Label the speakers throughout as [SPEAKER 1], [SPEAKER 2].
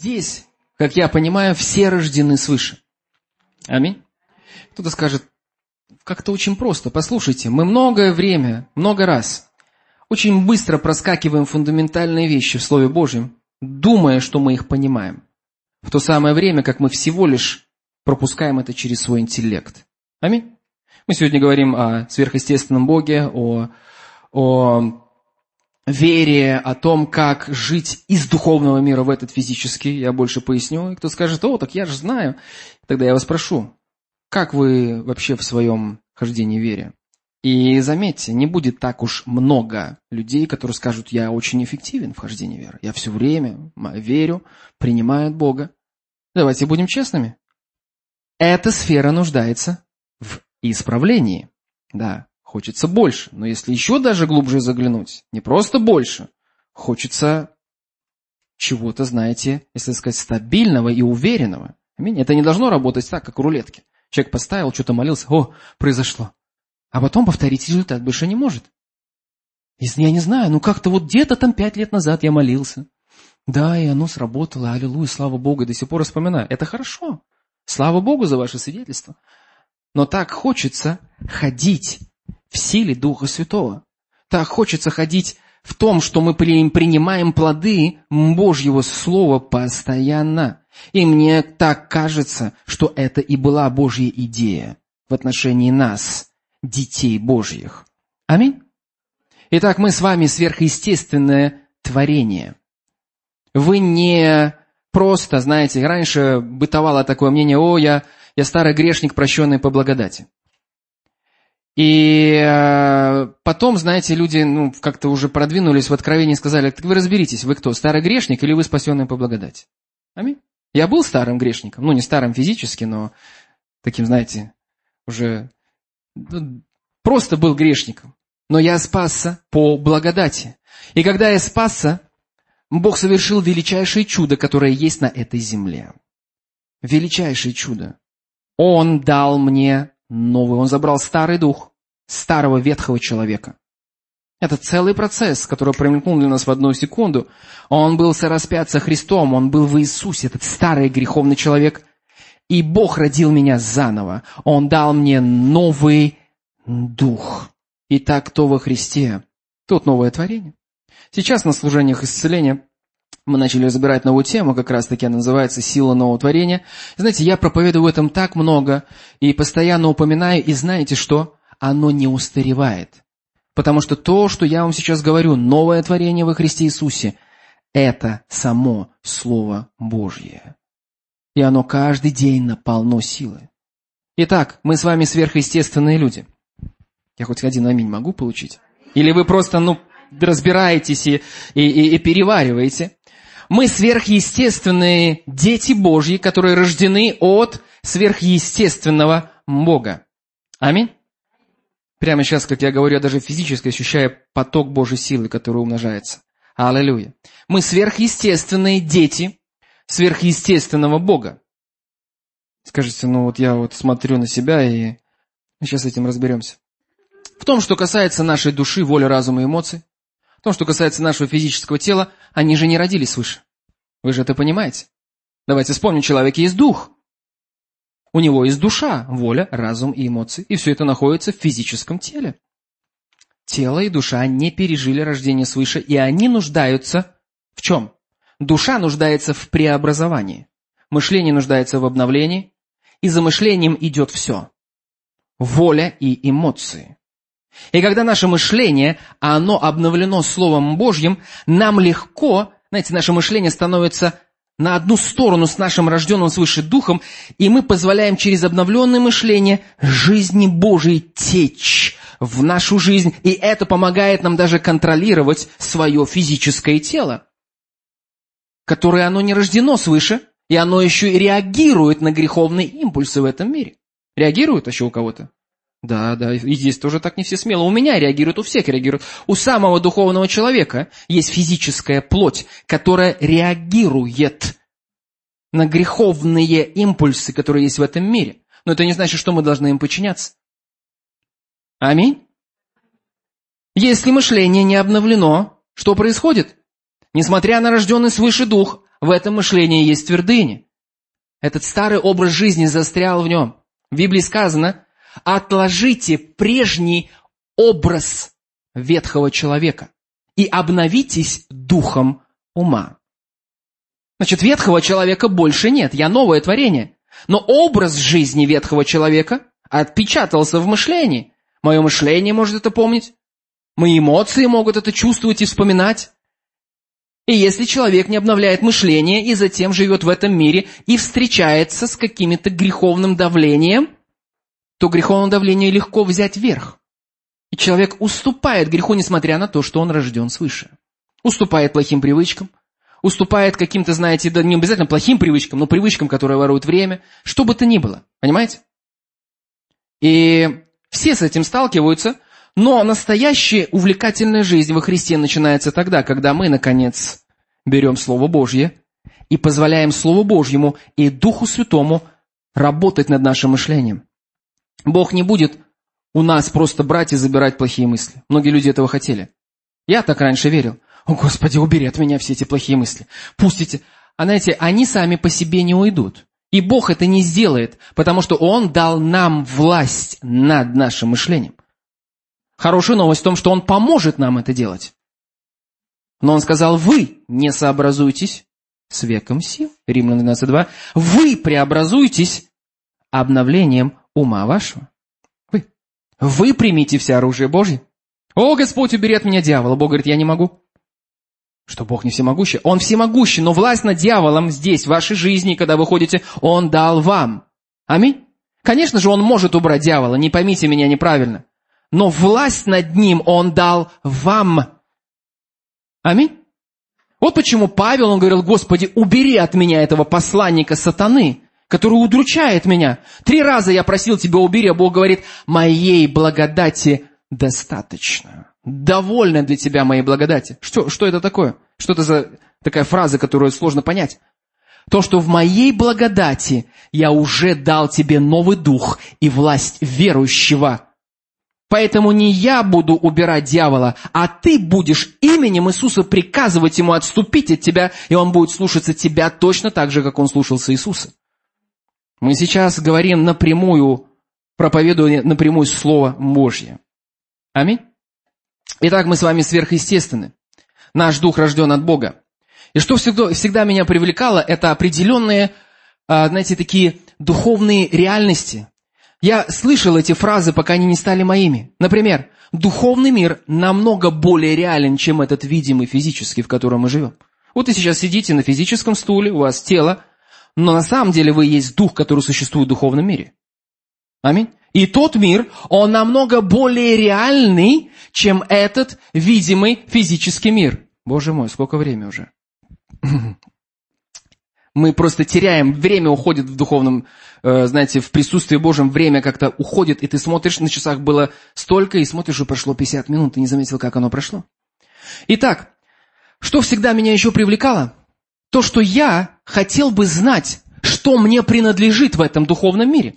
[SPEAKER 1] здесь, как я понимаю, все рождены свыше. Аминь. Кто-то скажет, как-то очень просто. Послушайте, мы многое время, много раз, очень быстро проскакиваем фундаментальные вещи в Слове Божьем, думая, что мы их понимаем. В то самое время, как мы всего лишь пропускаем это через свой интеллект. Аминь. Мы сегодня говорим о сверхъестественном Боге, о, о вере, о том, как жить из духовного мира в этот физический. Я больше поясню. И кто скажет, о, так я же знаю. Тогда я вас прошу, как вы вообще в своем хождении вере? И заметьте, не будет так уж много людей, которые скажут, я очень эффективен в хождении веры. Я все время верю, принимаю от Бога. Давайте будем честными. Эта сфера нуждается в исправлении. Да, хочется больше. Но если еще даже глубже заглянуть, не просто больше, хочется чего-то, знаете, если сказать, стабильного и уверенного. Это не должно работать так, как в рулетке. Человек поставил, что-то молился, о, произошло. А потом повторить результат больше не может. Я не знаю, ну как-то вот где-то там пять лет назад я молился. Да, и оно сработало, аллилуйя, слава Богу, и до сих пор вспоминаю. Это хорошо. Слава Богу за ваше свидетельство. Но так хочется ходить в силе Духа Святого. Так хочется ходить в том, что мы принимаем плоды Божьего Слова постоянно. И мне так кажется, что это и была Божья идея в отношении нас, детей Божьих. Аминь. Итак, мы с вами сверхъестественное творение. Вы не просто, знаете, раньше бытовало такое мнение, о, я, я старый грешник, прощенный по благодати. И э, потом, знаете, люди ну, как-то уже продвинулись в откровении и сказали, так вы разберитесь, вы кто, старый грешник или вы спасенный по благодати? Аминь. Я был старым грешником, ну не старым физически, но таким, знаете, уже ну, просто был грешником. Но я спасся по благодати. И когда я спасся, Бог совершил величайшее чудо, которое есть на этой земле. Величайшее чудо. Он дал мне новый, он забрал старый дух старого ветхого человека. Это целый процесс, который промелькнул для нас в одну секунду. Он был сораспят со Христом, он был в Иисусе, этот старый греховный человек. И Бог родил меня заново. Он дал мне новый дух. Итак, кто во Христе? Тут новое творение. Сейчас на служениях исцеления мы начали разбирать новую тему, как раз таки она называется «Сила нового творения». Знаете, я проповедую в этом так много и постоянно упоминаю, и знаете что? Оно не устаревает. Потому что то, что я вам сейчас говорю, новое творение во Христе Иисусе, это само Слово Божье. И оно каждый день наполно силы. Итак, мы с вами сверхъестественные люди. Я хоть один аминь могу получить? Или вы просто, ну, разбираетесь и, и, и перевариваете? Мы сверхъестественные дети Божьи, которые рождены от сверхъестественного Бога. Аминь. Прямо сейчас, как я говорю, я даже физически ощущаю поток Божьей силы, который умножается. Аллилуйя. Мы сверхъестественные дети сверхъестественного Бога. Скажите, ну вот я вот смотрю на себя и сейчас с этим разберемся. В том, что касается нашей души, воли, разума и эмоций, в том, что касается нашего физического тела, они же не родились свыше. Вы же это понимаете. Давайте вспомним, человек есть дух. У него есть душа, воля, разум и эмоции. И все это находится в физическом теле. Тело и душа не пережили рождение свыше, и они нуждаются в чем? Душа нуждается в преобразовании. Мышление нуждается в обновлении. И за мышлением идет все. Воля и эмоции. И когда наше мышление, оно обновлено Словом Божьим, нам легко, знаете, наше мышление становится на одну сторону с нашим рожденным свыше духом, и мы позволяем через обновленное мышление жизни Божией течь в нашу жизнь, и это помогает нам даже контролировать свое физическое тело, которое оно не рождено свыше, и оно еще и реагирует на греховные импульсы в этом мире. Реагирует еще у кого-то? Да, да, и здесь тоже так не все смело. У меня реагируют, у всех реагируют. У самого духовного человека есть физическая плоть, которая реагирует на греховные импульсы, которые есть в этом мире. Но это не значит, что мы должны им подчиняться. Аминь. Если мышление не обновлено, что происходит? Несмотря на рожденный свыше дух, в этом мышлении есть твердыни. Этот старый образ жизни застрял в нем. В Библии сказано, отложите прежний образ ветхого человека и обновитесь духом ума. Значит, ветхого человека больше нет, я новое творение. Но образ жизни ветхого человека отпечатался в мышлении. Мое мышление может это помнить. Мои эмоции могут это чувствовать и вспоминать. И если человек не обновляет мышление и затем живет в этом мире и встречается с каким-то греховным давлением, то греховное давление легко взять верх. И человек уступает греху, несмотря на то, что он рожден свыше. Уступает плохим привычкам, уступает каким-то, знаете, да не обязательно плохим привычкам, но привычкам, которые воруют время, что бы то ни было. Понимаете? И все с этим сталкиваются, но настоящая увлекательная жизнь во Христе начинается тогда, когда мы, наконец, берем Слово Божье и позволяем Слову Божьему и Духу Святому работать над нашим мышлением. Бог не будет у нас просто брать и забирать плохие мысли. Многие люди этого хотели. Я так раньше верил. О, Господи, убери от меня все эти плохие мысли. Пустите. А знаете, они сами по себе не уйдут. И Бог это не сделает, потому что Он дал нам власть над нашим мышлением. Хорошая новость в том, что Он поможет нам это делать. Но Он сказал, вы не сообразуйтесь с веком сил. Римлян 12.2. Вы преобразуйтесь обновлением ума вашего. Вы. Вы примите все оружие Божье. О, Господь, убери от меня дьявола. Бог говорит, я не могу. Что Бог не всемогущий? Он всемогущий, но власть над дьяволом здесь, в вашей жизни, когда вы ходите, Он дал вам. Аминь. Конечно же, Он может убрать дьявола, не поймите меня неправильно. Но власть над ним Он дал вам. Аминь. Вот почему Павел, он говорил, Господи, убери от меня этого посланника сатаны, который удручает меня. Три раза я просил тебя убери, а Бог говорит, моей благодати достаточно довольна для тебя моей благодати. Что, что это такое? Что это за такая фраза, которую сложно понять? То, что в моей благодати я уже дал тебе новый дух и власть верующего. Поэтому не я буду убирать дьявола, а ты будешь именем Иисуса приказывать ему отступить от тебя, и он будет слушаться тебя точно так же, как он слушался Иисуса. Мы сейчас говорим напрямую, проповедуя напрямую Слово Божье. Аминь. Итак, мы с вами сверхъестественны. Наш дух рожден от Бога. И что всегда, всегда меня привлекало, это определенные, а, знаете, такие духовные реальности. Я слышал эти фразы, пока они не стали моими. Например, духовный мир намного более реален, чем этот видимый физический, в котором мы живем. Вот вы сейчас сидите на физическом стуле, у вас тело, но на самом деле вы есть дух, который существует в духовном мире. Аминь. И тот мир, он намного более реальный, чем этот видимый физический мир. Боже мой, сколько времени уже. Мы просто теряем, время уходит в духовном, э, знаете, в присутствии Божьем, время как-то уходит, и ты смотришь, на часах было столько, и смотришь, уже прошло 50 минут, ты не заметил, как оно прошло. Итак, что всегда меня еще привлекало? То, что я хотел бы знать, что мне принадлежит в этом духовном мире.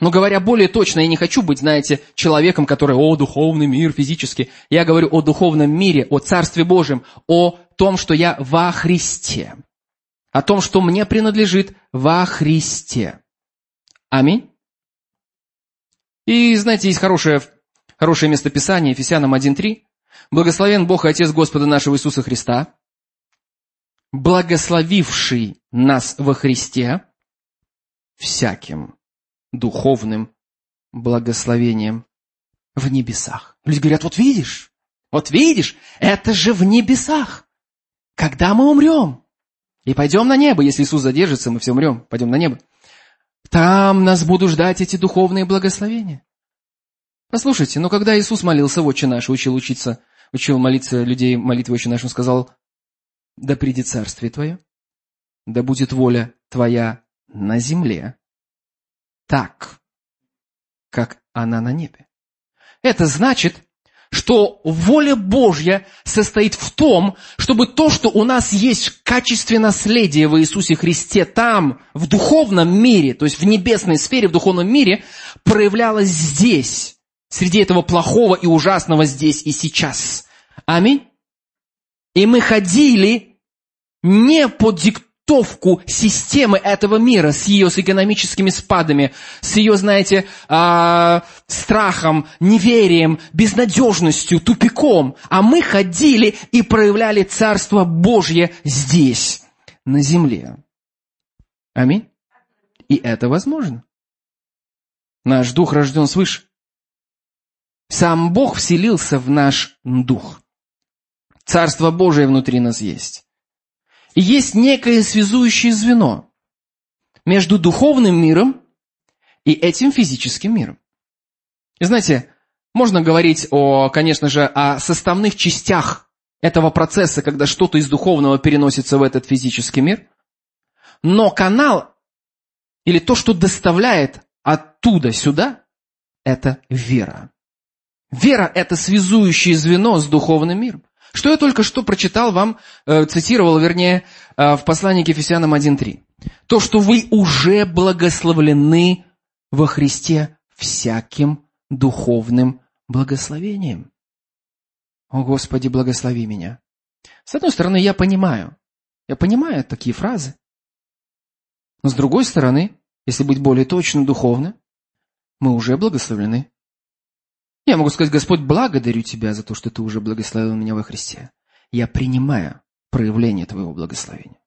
[SPEAKER 1] Но говоря более точно, я не хочу быть, знаете, человеком, который, о, духовный мир физически. Я говорю о духовном мире, о Царстве Божьем, о том, что я во Христе. О том, что мне принадлежит во Христе. Аминь. И, знаете, есть хорошее, хорошее местописание, Ефесянам 1.3. Благословен Бог и Отец Господа нашего Иисуса Христа, благословивший нас во Христе всяким духовным благословением в небесах. Люди говорят, вот видишь, вот видишь, это же в небесах. Когда мы умрем и пойдем на небо, если Иисус задержится, мы все умрем, пойдем на небо. Там нас будут ждать эти духовные благословения. Послушайте, но когда Иисус молился в Отче наш, учил учиться, учил молиться людей молитвы Отче наш, Он сказал, да придет царствие Твое, да будет воля Твоя на земле, так, как она на небе. Это значит, что воля Божья состоит в том, чтобы то, что у нас есть в качестве наследия в Иисусе Христе там, в духовном мире, то есть в небесной сфере, в духовном мире, проявлялось здесь, среди этого плохого и ужасного здесь и сейчас. Аминь. И мы ходили не под диктовку системы этого мира с ее с экономическими спадами, с ее, знаете, а, страхом, неверием, безнадежностью, тупиком. А мы ходили и проявляли Царство Божье здесь, на земле. Аминь. И это возможно. Наш дух рожден свыше. Сам Бог вселился в наш дух. Царство Божие внутри нас есть. И есть некое связующее звено между духовным миром и этим физическим миром. И знаете, можно говорить о, конечно же, о составных частях этого процесса, когда что-то из духовного переносится в этот физический мир. Но канал или то, что доставляет оттуда сюда, это вера. Вера – это связующее звено с духовным миром. Что я только что прочитал вам, э, цитировал, вернее, э, в послании к Ефесянам 1.3. То, что вы уже благословлены во Христе всяким духовным благословением. О, Господи, благослови меня. С одной стороны, я понимаю. Я понимаю такие фразы. Но с другой стороны, если быть более точным духовно, мы уже благословлены. Я могу сказать, Господь, благодарю Тебя за то, что Ты уже благословил меня во Христе. Я принимаю проявление Твоего благословения.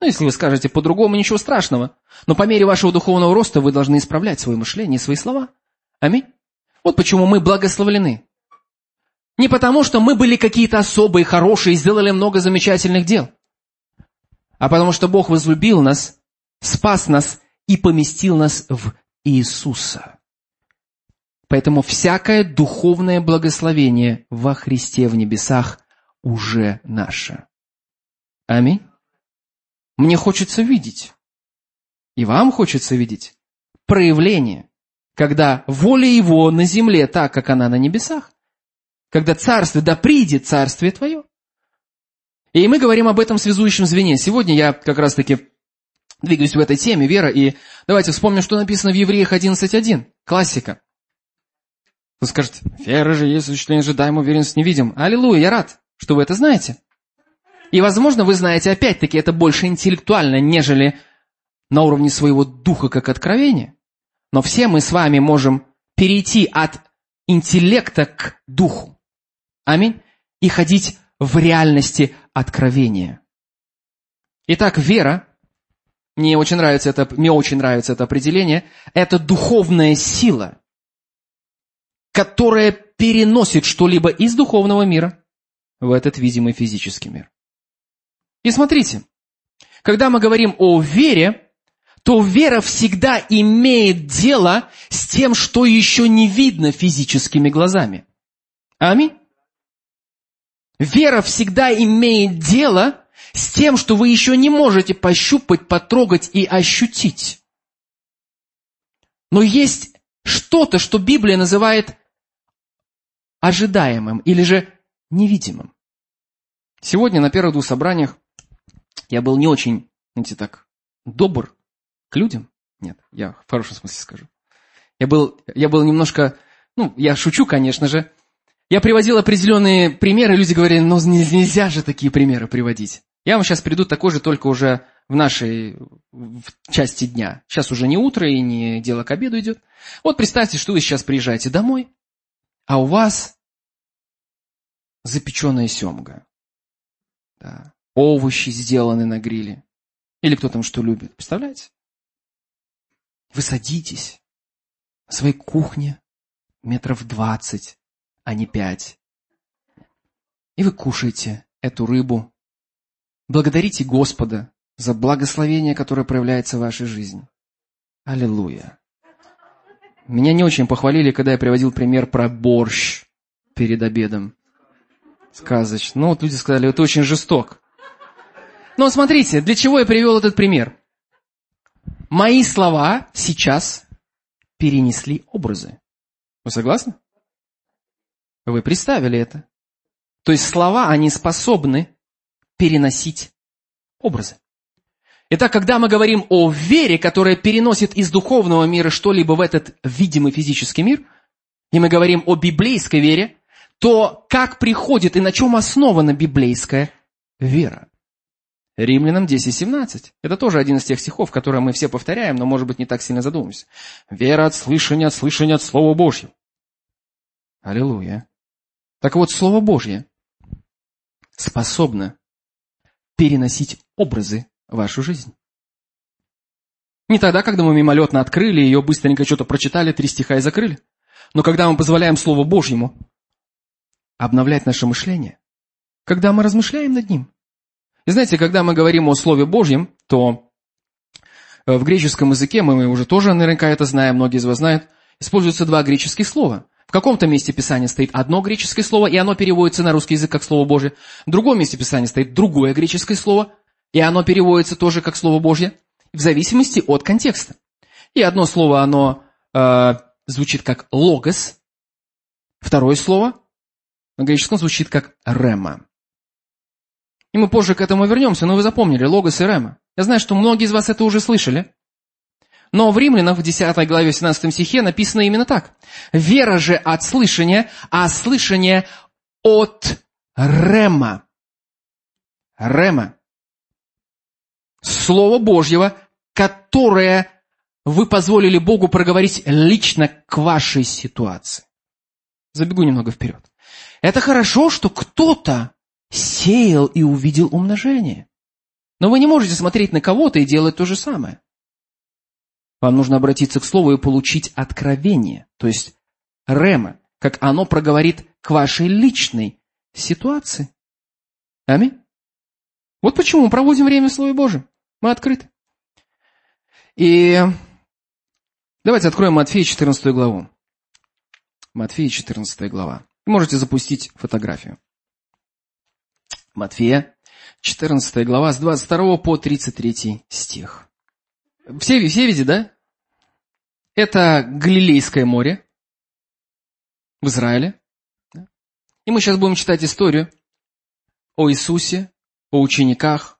[SPEAKER 1] Ну, если вы скажете по-другому, ничего страшного. Но по мере вашего духовного роста вы должны исправлять свое мышление и свои слова. Аминь. Вот почему мы благословлены. Не потому, что мы были какие-то особые, хорошие, сделали много замечательных дел. А потому что Бог возлюбил нас, спас нас и поместил нас в Иисуса. Поэтому всякое духовное благословение во Христе в небесах уже наше. Аминь. Мне хочется видеть, и вам хочется видеть проявление, когда воля Его на земле так, как она на небесах, когда царствие, да придет царствие Твое. И мы говорим об этом связующем звене. Сегодня я как раз-таки двигаюсь в этой теме, вера, и давайте вспомним, что написано в Евреях 11.1, классика. Вы скажете, вера же есть осуществление ожидаем, уверенность не видим. Аллилуйя, я рад, что вы это знаете. И, возможно, вы знаете, опять-таки, это больше интеллектуально, нежели на уровне своего духа, как откровения. Но все мы с вами можем перейти от интеллекта к духу. Аминь. И ходить в реальности откровения. Итак, вера, мне очень нравится это, мне очень нравится это определение, это духовная сила, которая переносит что-либо из духовного мира в этот видимый физический мир. И смотрите, когда мы говорим о вере, то вера всегда имеет дело с тем, что еще не видно физическими глазами. Аминь. Вера всегда имеет дело с тем, что вы еще не можете пощупать, потрогать и ощутить. Но есть что-то, что Библия называет ожидаемым или же невидимым. Сегодня на первых двух собраниях я был не очень, знаете, так, добр к людям. Нет, я в хорошем смысле скажу. Я был, я был немножко, ну, я шучу, конечно же. Я приводил определенные примеры, люди говорили, ну, нельзя же такие примеры приводить. Я вам сейчас приду такой же, только уже в нашей в части дня. Сейчас уже не утро и не дело к обеду идет. Вот представьте, что вы сейчас приезжаете домой, а у вас запеченная семга. Да. Овощи сделаны на гриле. Или кто там что любит. Представляете? Вы садитесь на своей кухне метров двадцать, а не пять. И вы кушаете эту рыбу. Благодарите Господа за благословение, которое проявляется в вашей жизни. Аллилуйя. Меня не очень похвалили, когда я приводил пример про борщ перед обедом. Сказочно. Ну, вот люди сказали, это очень жесток. Но смотрите, для чего я привел этот пример? Мои слова сейчас перенесли образы. Вы согласны? Вы представили это. То есть слова, они способны переносить образы. Итак, когда мы говорим о вере, которая переносит из духовного мира что-либо в этот видимый физический мир, и мы говорим о библейской вере, то как приходит и на чем основана библейская вера? Римлянам 10.17. Это тоже один из тех стихов, которые мы все повторяем, но, может быть, не так сильно задумываемся. Вера от слышания, от слышания от Слова Божьего. Аллилуйя. Так вот, Слово Божье способно переносить образы вашу жизнь. Не тогда, когда мы мимолетно открыли ее, быстренько что-то прочитали, три стиха и закрыли. Но когда мы позволяем Слову Божьему обновлять наше мышление, когда мы размышляем над ним. И знаете, когда мы говорим о Слове Божьем, то э, в греческом языке, мы уже тоже наверняка это знаем, многие из вас знают, используются два греческих слова. В каком-то месте Писания стоит одно греческое слово, и оно переводится на русский язык как Слово Божье. В другом месте Писания стоит другое греческое слово, и оно переводится тоже как Слово Божье, в зависимости от контекста. И одно слово, оно э, звучит как логос, второе слово на греческом звучит как рема. И мы позже к этому вернемся, но вы запомнили логос и рема. Я знаю, что многие из вас это уже слышали. Но в Римлянах в 10 главе 17 стихе написано именно так. «Вера же от слышания, а слышание от рема». Рема. Слово Божьего, которое вы позволили Богу проговорить лично к вашей ситуации. Забегу немного вперед. Это хорошо, что кто-то сеял и увидел умножение. Но вы не можете смотреть на кого-то и делать то же самое. Вам нужно обратиться к Слову и получить откровение, то есть рема, как оно проговорит к вашей личной ситуации. Аминь. Вот почему мы проводим время в Слове Божьем. Мы открыты. И давайте откроем Матфея 14 главу. Матфея 14 глава. Можете запустить фотографию. Матфея, 14 глава, с 22 по 33 стих. Все, все видите, да? Это Галилейское море в Израиле. И мы сейчас будем читать историю о Иисусе, о учениках.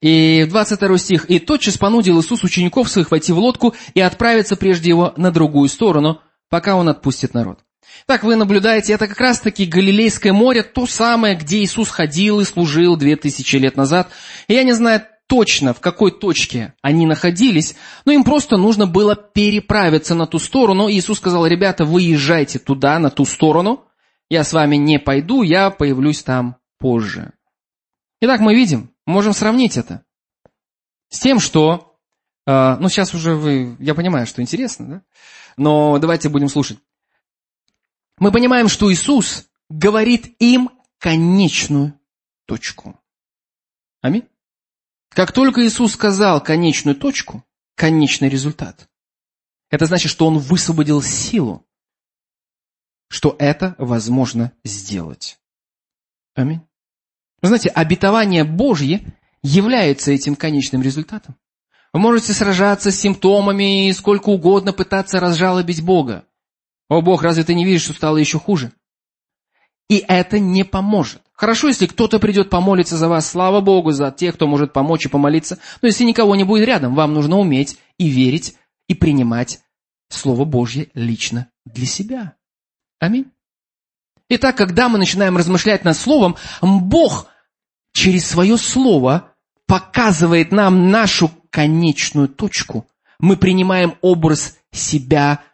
[SPEAKER 1] И 22 стих. «И тотчас понудил Иисус учеников своих войти в лодку и отправиться прежде его на другую сторону, пока он отпустит народ». Так вы наблюдаете, это как раз-таки Галилейское море, то самое, где Иисус ходил и служил две тысячи лет назад. И я не знаю точно, в какой точке они находились, но им просто нужно было переправиться на ту сторону. И Иисус сказал, ребята, выезжайте туда, на ту сторону. Я с вами не пойду, я появлюсь там позже. Итак, мы видим, можем сравнить это с тем, что... Э, ну, сейчас уже вы... Я понимаю, что интересно, да? Но давайте будем слушать мы понимаем, что Иисус говорит им конечную точку. Аминь. Как только Иисус сказал конечную точку, конечный результат, это значит, что Он высвободил силу, что это возможно сделать. Аминь. Вы знаете, обетование Божье является этим конечным результатом. Вы можете сражаться с симптомами и сколько угодно пытаться разжалобить Бога. О Бог, разве ты не видишь, что стало еще хуже? И это не поможет. Хорошо, если кто-то придет помолиться за вас, слава Богу, за тех, кто может помочь и помолиться. Но если никого не будет рядом, вам нужно уметь и верить, и принимать Слово Божье лично для себя. Аминь. Итак, когда мы начинаем размышлять над Словом, Бог через свое Слово показывает нам нашу конечную точку. Мы принимаем образ себя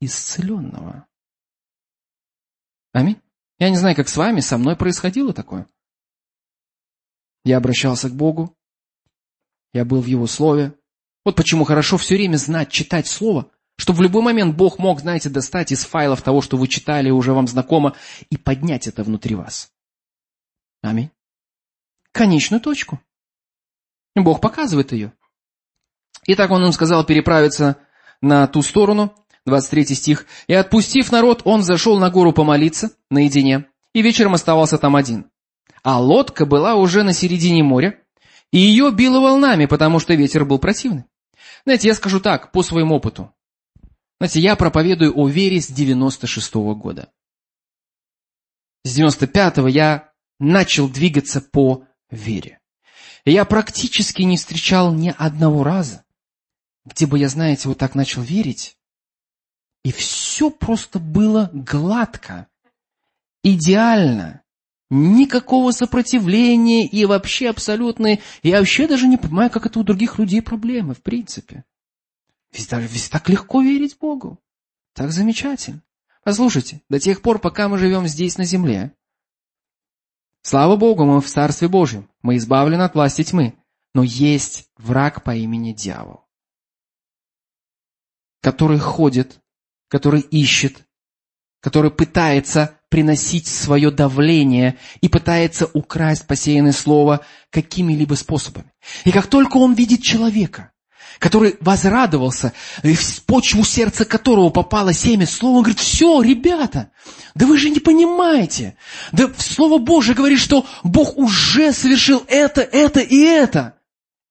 [SPEAKER 1] исцеленного. Аминь. Я не знаю, как с вами, со мной происходило такое. Я обращался к Богу, я был в Его Слове. Вот почему хорошо все время знать, читать Слово, чтобы в любой момент Бог мог, знаете, достать из файлов того, что вы читали, уже вам знакомо, и поднять это внутри вас. Аминь. Конечную точку. Бог показывает ее. Итак, он им сказал переправиться на ту сторону, 23 стих. «И отпустив народ, он зашел на гору помолиться наедине, и вечером оставался там один. А лодка была уже на середине моря, и ее било волнами, потому что ветер был противный. Знаете, я скажу так, по своему опыту. Знаете, я проповедую о вере с 96 -го года. С 95-го я начал двигаться по вере. Я практически не встречал ни одного раза, где бы я, знаете, вот так начал верить, и все просто было гладко, идеально. Никакого сопротивления и вообще абсолютно... Я вообще даже не понимаю, как это у других людей проблемы, в принципе. Ведь, ведь так легко верить Богу. Так замечательно. Послушайте, до тех пор, пока мы живем здесь, на земле, слава Богу, мы в Царстве Божьем, мы избавлены от власти тьмы, но есть враг по имени дьявол, который ходит, который ищет, который пытается приносить свое давление и пытается украсть посеянное слово какими-либо способами. И как только он видит человека, который возрадовался, в почву сердца которого попало семя слова, он говорит, все, ребята, да вы же не понимаете. Да Слово Божье говорит, что Бог уже совершил это, это и это.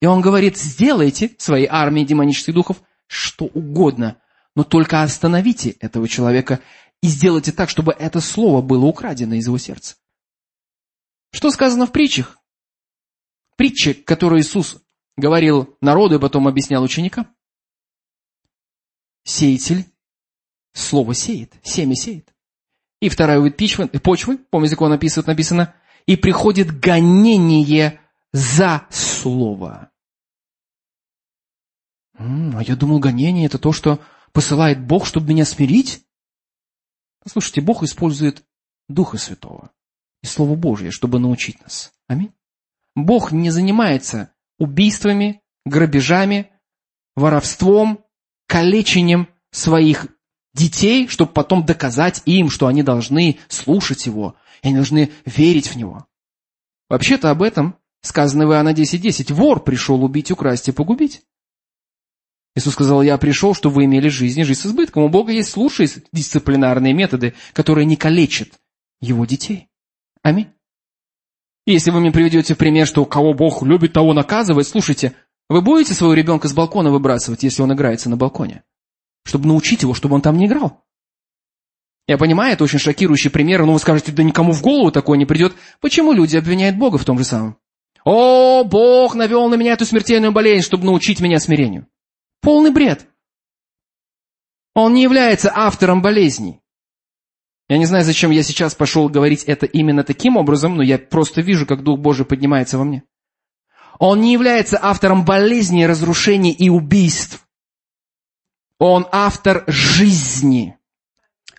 [SPEAKER 1] И он говорит, сделайте своей армии демонических духов что угодно, но только остановите этого человека и сделайте так, чтобы это слово было украдено из его сердца. Что сказано в притчах? Притчи, которые Иисус говорил народу и потом объяснял ученикам. Сеятель слово сеет, семя сеет. И вторая вид почвы, почвы, по языку написано, написано, и приходит гонение за слово. А я думал, гонение это то, что посылает Бог, чтобы меня смирить? Послушайте, Бог использует Духа Святого и Слово Божье, чтобы научить нас. Аминь. Бог не занимается убийствами, грабежами, воровством, калечением своих детей, чтобы потом доказать им, что они должны слушать Его, и они должны верить в Него. Вообще-то об этом сказано в Иоанна 10.10. 10. Вор пришел убить, украсть и погубить. Иисус сказал, я пришел, чтобы вы имели жизнь и жизнь с избытком. У Бога есть лучшие дисциплинарные методы, которые не калечат Его детей. Аминь. Если вы мне приведете пример, что кого Бог любит, того наказывает, слушайте, вы будете своего ребенка с балкона выбрасывать, если он играется на балконе? Чтобы научить его, чтобы он там не играл? Я понимаю, это очень шокирующий пример, но вы скажете, да никому в голову такое не придет. Почему люди обвиняют Бога в том же самом? О, Бог навел на меня эту смертельную болезнь, чтобы научить меня смирению. Полный бред. Он не является автором болезней. Я не знаю, зачем я сейчас пошел говорить это именно таким образом, но я просто вижу, как Дух Божий поднимается во мне. Он не является автором болезней, разрушений и убийств. Он автор жизни.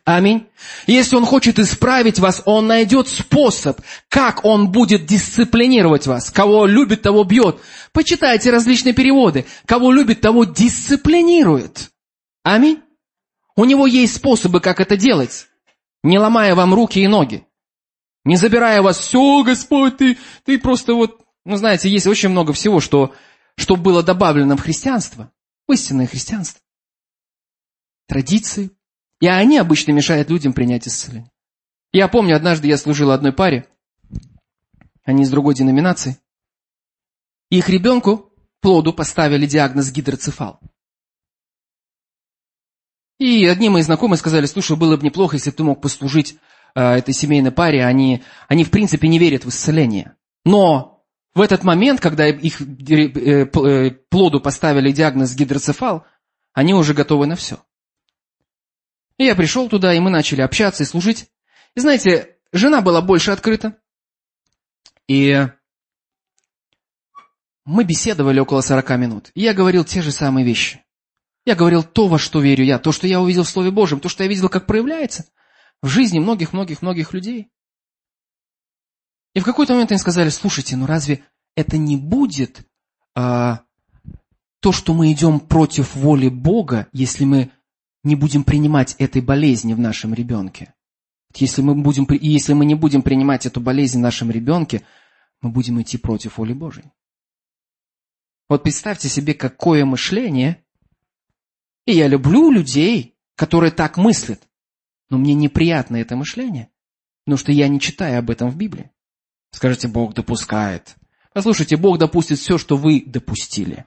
[SPEAKER 1] Аминь. Если Он хочет исправить вас, Он найдет способ, как Он будет дисциплинировать вас. Кого любит, того бьет. Почитайте различные переводы. Кого любит, того дисциплинирует. Аминь. У Него есть способы, как это делать не ломая вам руки и ноги, не забирая вас, все, Господь, ты, ты просто вот, ну знаете, есть очень много всего, что, что было добавлено в христианство, в истинное христианство. Традиции. И они обычно мешают людям принять исцеление. Я помню, однажды я служил одной паре, они из другой деноминации, их ребенку, плоду, поставили диагноз гидроцефал. И одни мои знакомые сказали, слушай, было бы неплохо, если бы ты мог послужить э, этой семейной паре. Они, они в принципе не верят в исцеление. Но в этот момент, когда их э, э, плоду поставили диагноз гидроцефал, они уже готовы на все. И я пришел туда, и мы начали общаться и служить. И знаете, жена была больше открыта. И мы беседовали около 40 минут. И я говорил те же самые вещи. Я говорил то, во что верю я, то, что я увидел в Слове Божьем, то, что я видел, как проявляется в жизни многих-многих-многих людей. И в какой-то момент они сказали, слушайте, ну разве это не будет а, то, что мы идем против воли Бога, если мы не будем принимать этой болезни в нашем ребенке? Если мы, будем, если мы не будем принимать эту болезнь в нашем ребенке, мы будем идти против воли Божьей. Вот представьте себе, какое мышление и я люблю людей, которые так мыслят. Но мне неприятно это мышление, потому что я не читаю об этом в Библии. Скажите, Бог допускает. Послушайте, Бог допустит все, что вы допустили.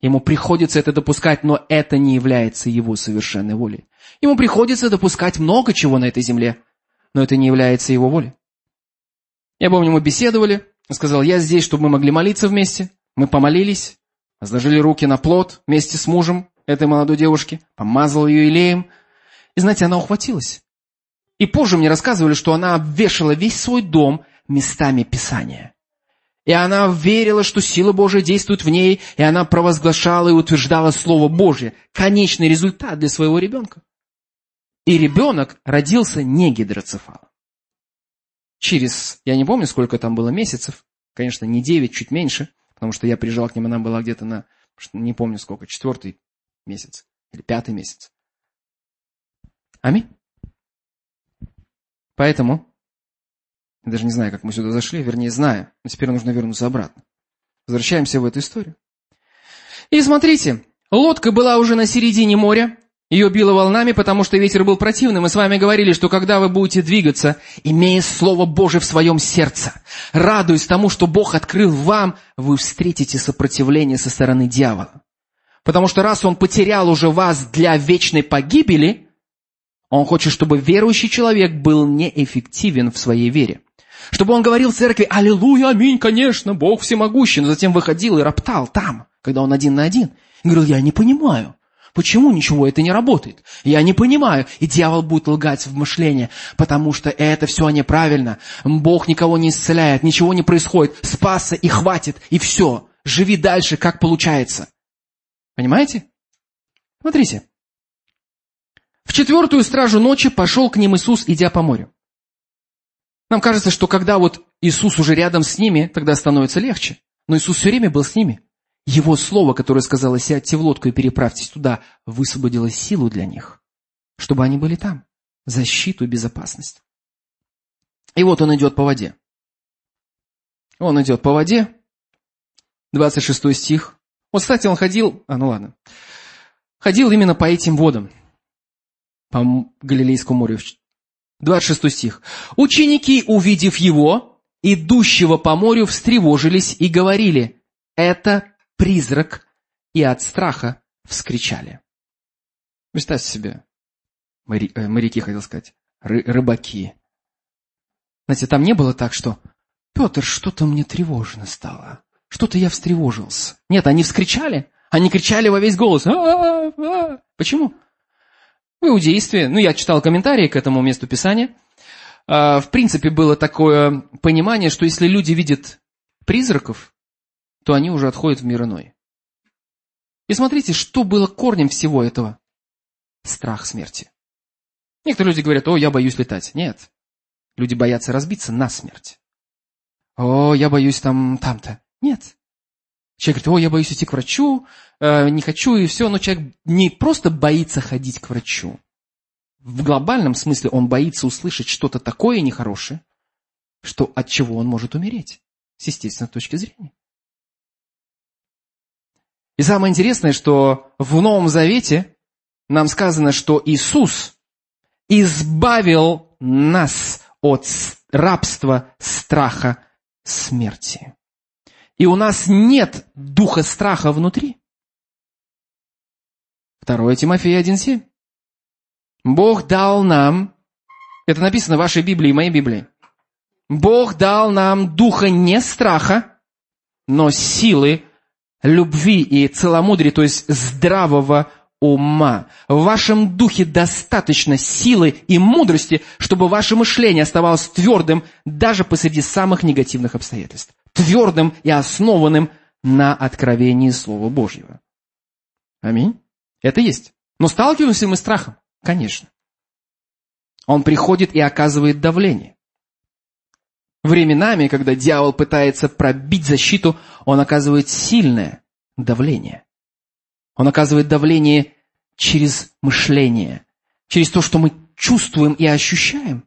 [SPEAKER 1] Ему приходится это допускать, но это не является его совершенной волей. Ему приходится допускать много чего на этой земле, но это не является его волей. Я помню, мы беседовали, сказал, я здесь, чтобы мы могли молиться вместе. Мы помолились, возложили руки на плод вместе с мужем, этой молодой девушки, помазал ее илеем. И знаете, она ухватилась. И позже мне рассказывали, что она обвешала весь свой дом местами Писания. И она верила, что сила Божия действует в ней, и она провозглашала и утверждала Слово Божье. Конечный результат для своего ребенка. И ребенок родился не гидроцефалом. Через, я не помню, сколько там было месяцев, конечно, не девять, чуть меньше, потому что я приезжал к ним, она была где-то на, не помню сколько, четвертый месяц или пятый месяц. Аминь. Поэтому я даже не знаю, как мы сюда зашли, вернее, знаю. Но теперь нужно вернуться обратно. Возвращаемся в эту историю. И смотрите, лодка была уже на середине моря. Ее било волнами, потому что ветер был противным. Мы с вами говорили, что когда вы будете двигаться, имея Слово Божие в своем сердце, радуясь тому, что Бог открыл вам, вы встретите сопротивление со стороны дьявола. Потому что раз он потерял уже вас для вечной погибели, он хочет, чтобы верующий человек был неэффективен в своей вере. Чтобы он говорил в церкви «Аллилуйя, аминь, конечно, Бог всемогущий», но затем выходил и роптал там, когда он один на один. И говорил, я не понимаю, почему ничего это не работает. Я не понимаю. И дьявол будет лгать в мышлении, потому что это все неправильно. Бог никого не исцеляет, ничего не происходит. Спасся и хватит, и все. Живи дальше, как получается. Понимаете? Смотрите. В четвертую стражу ночи пошел к ним Иисус, идя по морю. Нам кажется, что когда вот Иисус уже рядом с ними, тогда становится легче. Но Иисус все время был с ними. Его слово, которое сказало «сядьте в лодку и переправьтесь туда», высвободило силу для них, чтобы они были там, защиту и безопасность. И вот он идет по воде. Он идет по воде, 26 стих. Вот, кстати, он ходил, а ну ладно, ходил именно по этим водам, по Галилейскому морю, 26 стих. «Ученики, увидев его, идущего по морю, встревожились и говорили, это призрак, и от страха вскричали». Представьте себе, э, моряки, хотел сказать, ры, рыбаки. Знаете, там не было так, что «Петр, что-то мне тревожно стало, что-то я встревожился». Нет, они вскричали, они кричали во весь голос. А-а-а! Почему? В иудействе, ну я читал комментарии к этому месту Писания, а, в принципе было такое понимание, что если люди видят призраков, то они уже отходят в мир иной. И смотрите, что было корнем всего этого? Страх смерти. Некоторые люди говорят, о, я боюсь летать. Нет. Люди боятся разбиться на смерть. О, я боюсь там, там-то. Нет. Человек говорит, о, я боюсь идти к врачу, э, не хочу и все. Но человек не просто боится ходить к врачу. В глобальном смысле он боится услышать что-то такое нехорошее, что от чего он может умереть. С естественной точки зрения. И самое интересное, что в Новом Завете нам сказано, что Иисус избавил нас от рабства, страха, смерти и у нас нет духа страха внутри. 2 Тимофея 1.7. Бог дал нам, это написано в вашей Библии и моей Библии, Бог дал нам духа не страха, но силы, любви и целомудрия, то есть здравого ума. В вашем духе достаточно силы и мудрости, чтобы ваше мышление оставалось твердым даже посреди самых негативных обстоятельств твердым и основанным на откровении Слова Божьего. Аминь. Это есть. Но сталкиваемся мы с страхом? Конечно. Он приходит и оказывает давление. Временами, когда дьявол пытается пробить защиту, он оказывает сильное давление. Он оказывает давление через мышление, через то, что мы чувствуем и ощущаем.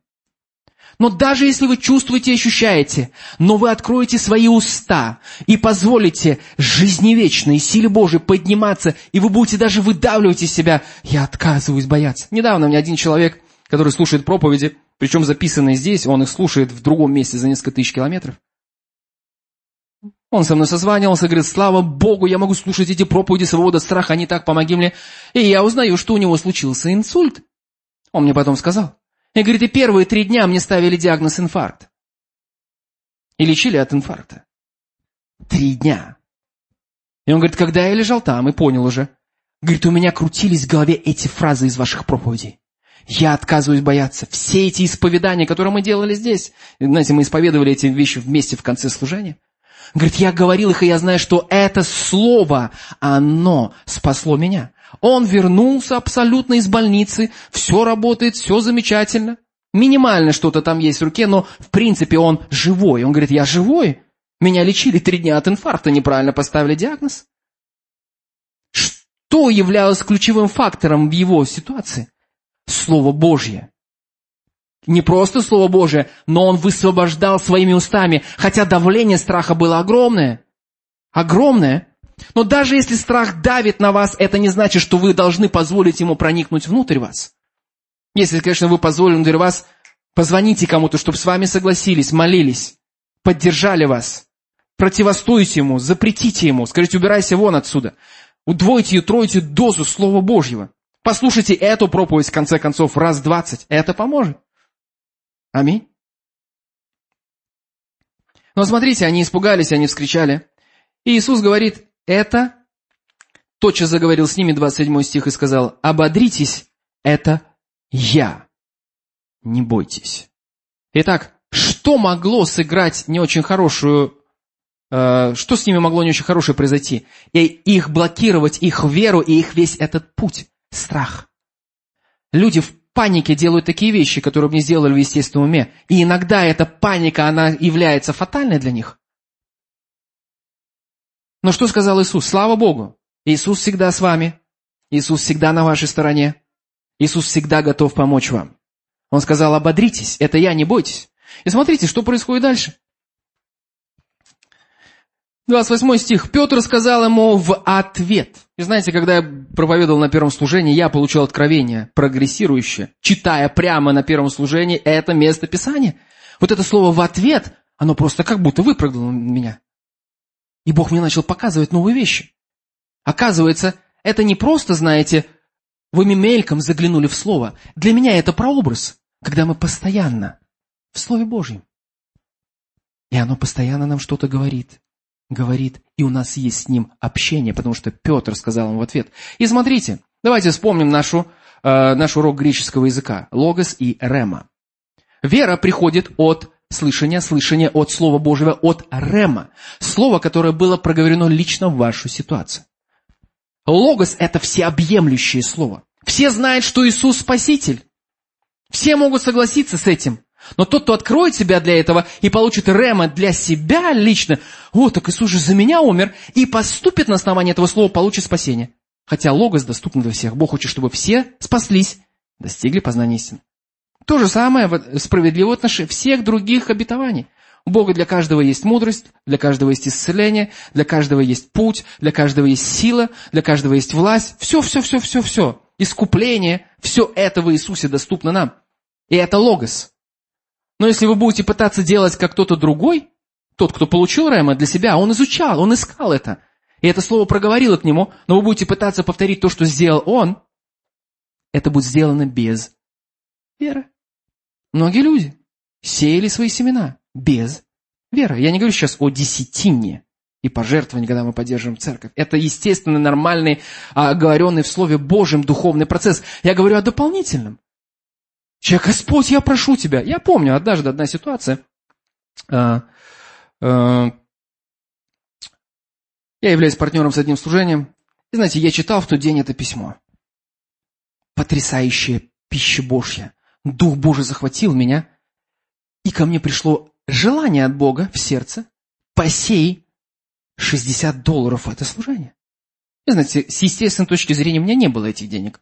[SPEAKER 1] Но даже если вы чувствуете и ощущаете, но вы откроете свои уста и позволите жизни вечной, силе Божией подниматься, и вы будете даже выдавливать из себя, я отказываюсь бояться. Недавно мне один человек, который слушает проповеди, причем записанные здесь, он их слушает в другом месте за несколько тысяч километров. Он со мной созванивался, говорит, слава Богу, я могу слушать эти проповеди свобода страха, они так, помоги мне. И я узнаю, что у него случился инсульт. Он мне потом сказал. И говорит, и первые три дня мне ставили диагноз инфаркт. И лечили от инфаркта. Три дня. И он говорит, когда я лежал там и понял уже, говорит, у меня крутились в голове эти фразы из ваших проповедей. Я отказываюсь бояться. Все эти исповедания, которые мы делали здесь, знаете, мы исповедовали эти вещи вместе в конце служения. Говорит, я говорил их, и я знаю, что это слово, оно спасло меня. Он вернулся абсолютно из больницы, все работает, все замечательно. Минимально что-то там есть в руке, но в принципе он живой. Он говорит, я живой. Меня лечили три дня от инфаркта, неправильно поставили диагноз. Что являлось ключевым фактором в его ситуации? Слово Божье. Не просто Слово Божье, но он высвобождал своими устами, хотя давление страха было огромное. Огромное. Но даже если страх давит на вас, это не значит, что вы должны позволить ему проникнуть внутрь вас. Если, конечно, вы позволили внутрь вас, позвоните кому-то, чтобы с вами согласились, молились, поддержали вас. Противостойте ему, запретите ему, скажите, убирайся вон отсюда удвойте и утройте дозу Слова Божьего. Послушайте эту проповедь, в конце концов, раз двадцать. Это поможет. Аминь. Но смотрите, они испугались, они вскричали. И Иисус говорит, это, тотчас заговорил с ними, 27 стих, и сказал, ободритесь, это я. Не бойтесь. Итак, что могло сыграть не очень хорошую Э, что с ними могло не очень хорошее произойти? И их блокировать, их веру и их весь этот путь. Страх. Люди в панике делают такие вещи, которые бы не сделали в естественном уме. И иногда эта паника, она является фатальной для них. Но что сказал Иисус? Слава Богу! Иисус всегда с вами. Иисус всегда на вашей стороне. Иисус всегда готов помочь вам. Он сказал, ободритесь, это я, не бойтесь. И смотрите, что происходит дальше. 28 стих. Петр сказал ему в ответ. И знаете, когда я проповедовал на первом служении, я получил откровение прогрессирующее, читая прямо на первом служении это место Писания. Вот это слово «в ответ», оно просто как будто выпрыгнуло на меня. И Бог мне начал показывать новые вещи. Оказывается, это не просто, знаете, вы мельком заглянули в Слово. Для меня это прообраз, когда мы постоянно в Слове Божьем. И оно постоянно нам что-то говорит говорит, и у нас есть с ним общение, потому что Петр сказал ему в ответ. И смотрите, давайте вспомним нашу, э, наш урок греческого языка. Логос и рема. Вера приходит от слышания, слышание от Слова Божьего, от рема. Слово, которое было проговорено лично в вашу ситуацию. Логос – это всеобъемлющее слово. Все знают, что Иисус – Спаситель. Все могут согласиться с этим. Но тот, кто откроет себя для этого и получит рема для себя лично, о, так Иисус же за меня умер, и поступит на основании этого слова, получит спасение. Хотя логос доступен для всех. Бог хочет, чтобы все спаслись, достигли познания истины. То же самое справедливо в всех других обетований. У Бога для каждого есть мудрость, для каждого есть исцеление, для каждого есть путь, для каждого есть сила, для каждого есть власть. Все, все, все, все, все. Искупление, все это в Иисусе доступно нам. И это логос. Но если вы будете пытаться делать как кто-то другой, тот, кто получил Рема для себя, он изучал, он искал это. И это слово проговорило к нему, но вы будете пытаться повторить то, что сделал он, это будет сделано без веры. Многие люди сеяли свои семена без веры. Я не говорю сейчас о десятине и пожертвовании, когда мы поддерживаем церковь. Это естественный, нормальный, оговоренный в Слове Божьем духовный процесс. Я говорю о дополнительном. Человек, Господь, я прошу тебя. Я помню однажды одна ситуация. А, а, я являюсь партнером с одним служением. И знаете, я читал в тот день это письмо. Потрясающая пища Божья. Дух Божий захватил меня. И ко мне пришло желание от Бога в сердце посей 60 долларов в это служение. И знаете, с естественной точки зрения у меня не было этих денег.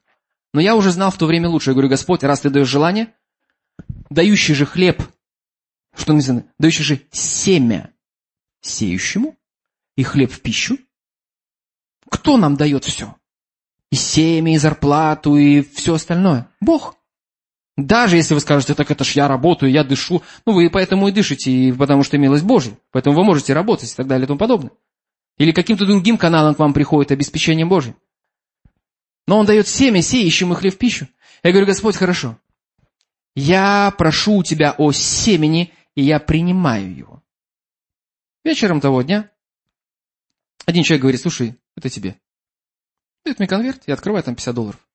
[SPEAKER 1] Но я уже знал в то время лучше. Я говорю, Господь, раз ты даешь желание, дающий же хлеб, что написано, дающий же семя сеющему и хлеб в пищу, кто нам дает все? И семя, и зарплату, и все остальное. Бог. Даже если вы скажете, так это ж я работаю, я дышу, ну вы поэтому и дышите, и потому что милость Божья. Поэтому вы можете работать и так далее и тому подобное. Или каким-то другим каналом к вам приходит обеспечение Божье. Но он дает семя сеющим их ли в пищу. Я говорю, Господь, хорошо. Я прошу у тебя о семени, и я принимаю его. Вечером того дня один человек говорит, слушай, это тебе. Дает мне конверт, я открываю там 50 долларов.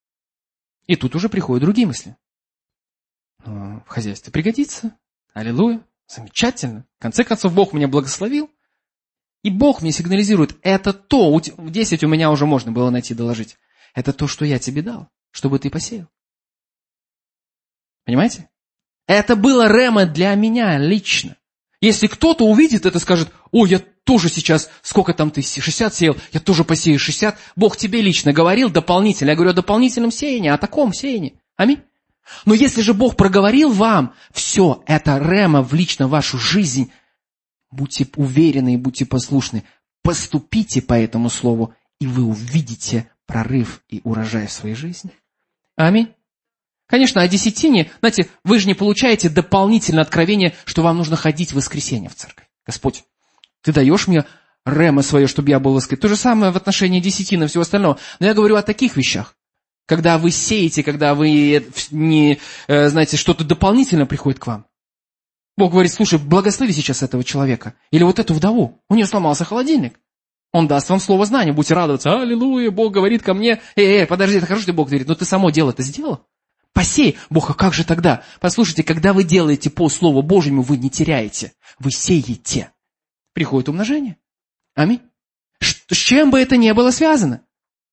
[SPEAKER 1] И тут уже приходят другие мысли. В хозяйстве пригодится. Аллилуйя. Замечательно. В конце концов, Бог меня благословил. И Бог мне сигнализирует, это то, 10 у меня уже можно было найти, доложить. Это то, что я тебе дал, чтобы ты посеял. Понимаете? Это было рема для меня лично. Если кто-то увидит это, скажет, о, я тоже сейчас, сколько там ты, 60 сеял, я тоже посею 60. Бог тебе лично говорил дополнительно. Я говорю о дополнительном сеянии, о таком сеянии. Аминь. Но если же Бог проговорил вам, все, это рема в лично вашу жизнь, будьте уверены и будьте послушны. Поступите по этому слову, и вы увидите прорыв и урожай в своей жизни. Аминь. Конечно, о десятине, знаете, вы же не получаете дополнительное откровение, что вам нужно ходить в воскресенье в церковь. Господь, ты даешь мне рема свое, чтобы я был воскрес. То же самое в отношении десятины и всего остального. Но я говорю о таких вещах. Когда вы сеете, когда вы не, э, знаете, что-то дополнительно приходит к вам. Бог говорит, слушай, благослови сейчас этого человека. Или вот эту вдову. У нее сломался холодильник. Он даст вам слово знания, будете радоваться. Аллилуйя, Бог говорит ко мне. Эй, эй, подожди, это хорошо, что Бог говорит, но ты само дело это сделал. Посей. Бог, а как же тогда? Послушайте, когда вы делаете по Слову Божьему, вы не теряете. Вы сеете. Приходит умножение. Аминь. С чем бы это ни было связано.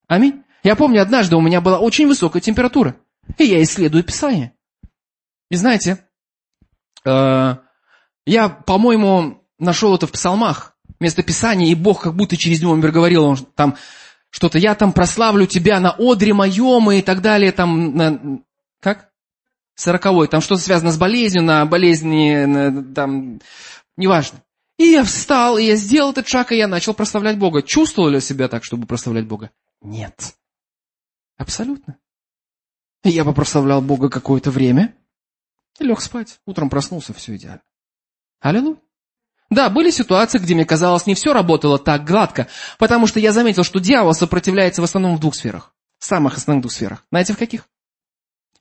[SPEAKER 1] Аминь. Я помню, однажды у меня была очень высокая температура. И я исследую Писание. И знаете, э, я, по-моему, нашел это в псалмах, место Писания, и Бог как будто через него говорил, он там что-то, я там прославлю тебя на одре моем и так далее, там, на, как? Сороковой. Там что-то связано с болезнью, на болезни, на, там, неважно. И я встал, и я сделал этот шаг, и я начал прославлять Бога. Чувствовал ли я себя так, чтобы прославлять Бога? Нет. Абсолютно. Я попрославлял Бога какое-то время, лег спать. Утром проснулся, все идеально. Аллилуйя. Да, были ситуации, где мне казалось, не все работало так гладко, потому что я заметил, что дьявол сопротивляется в основном в двух сферах. Самых основных двух сферах. Знаете, в каких?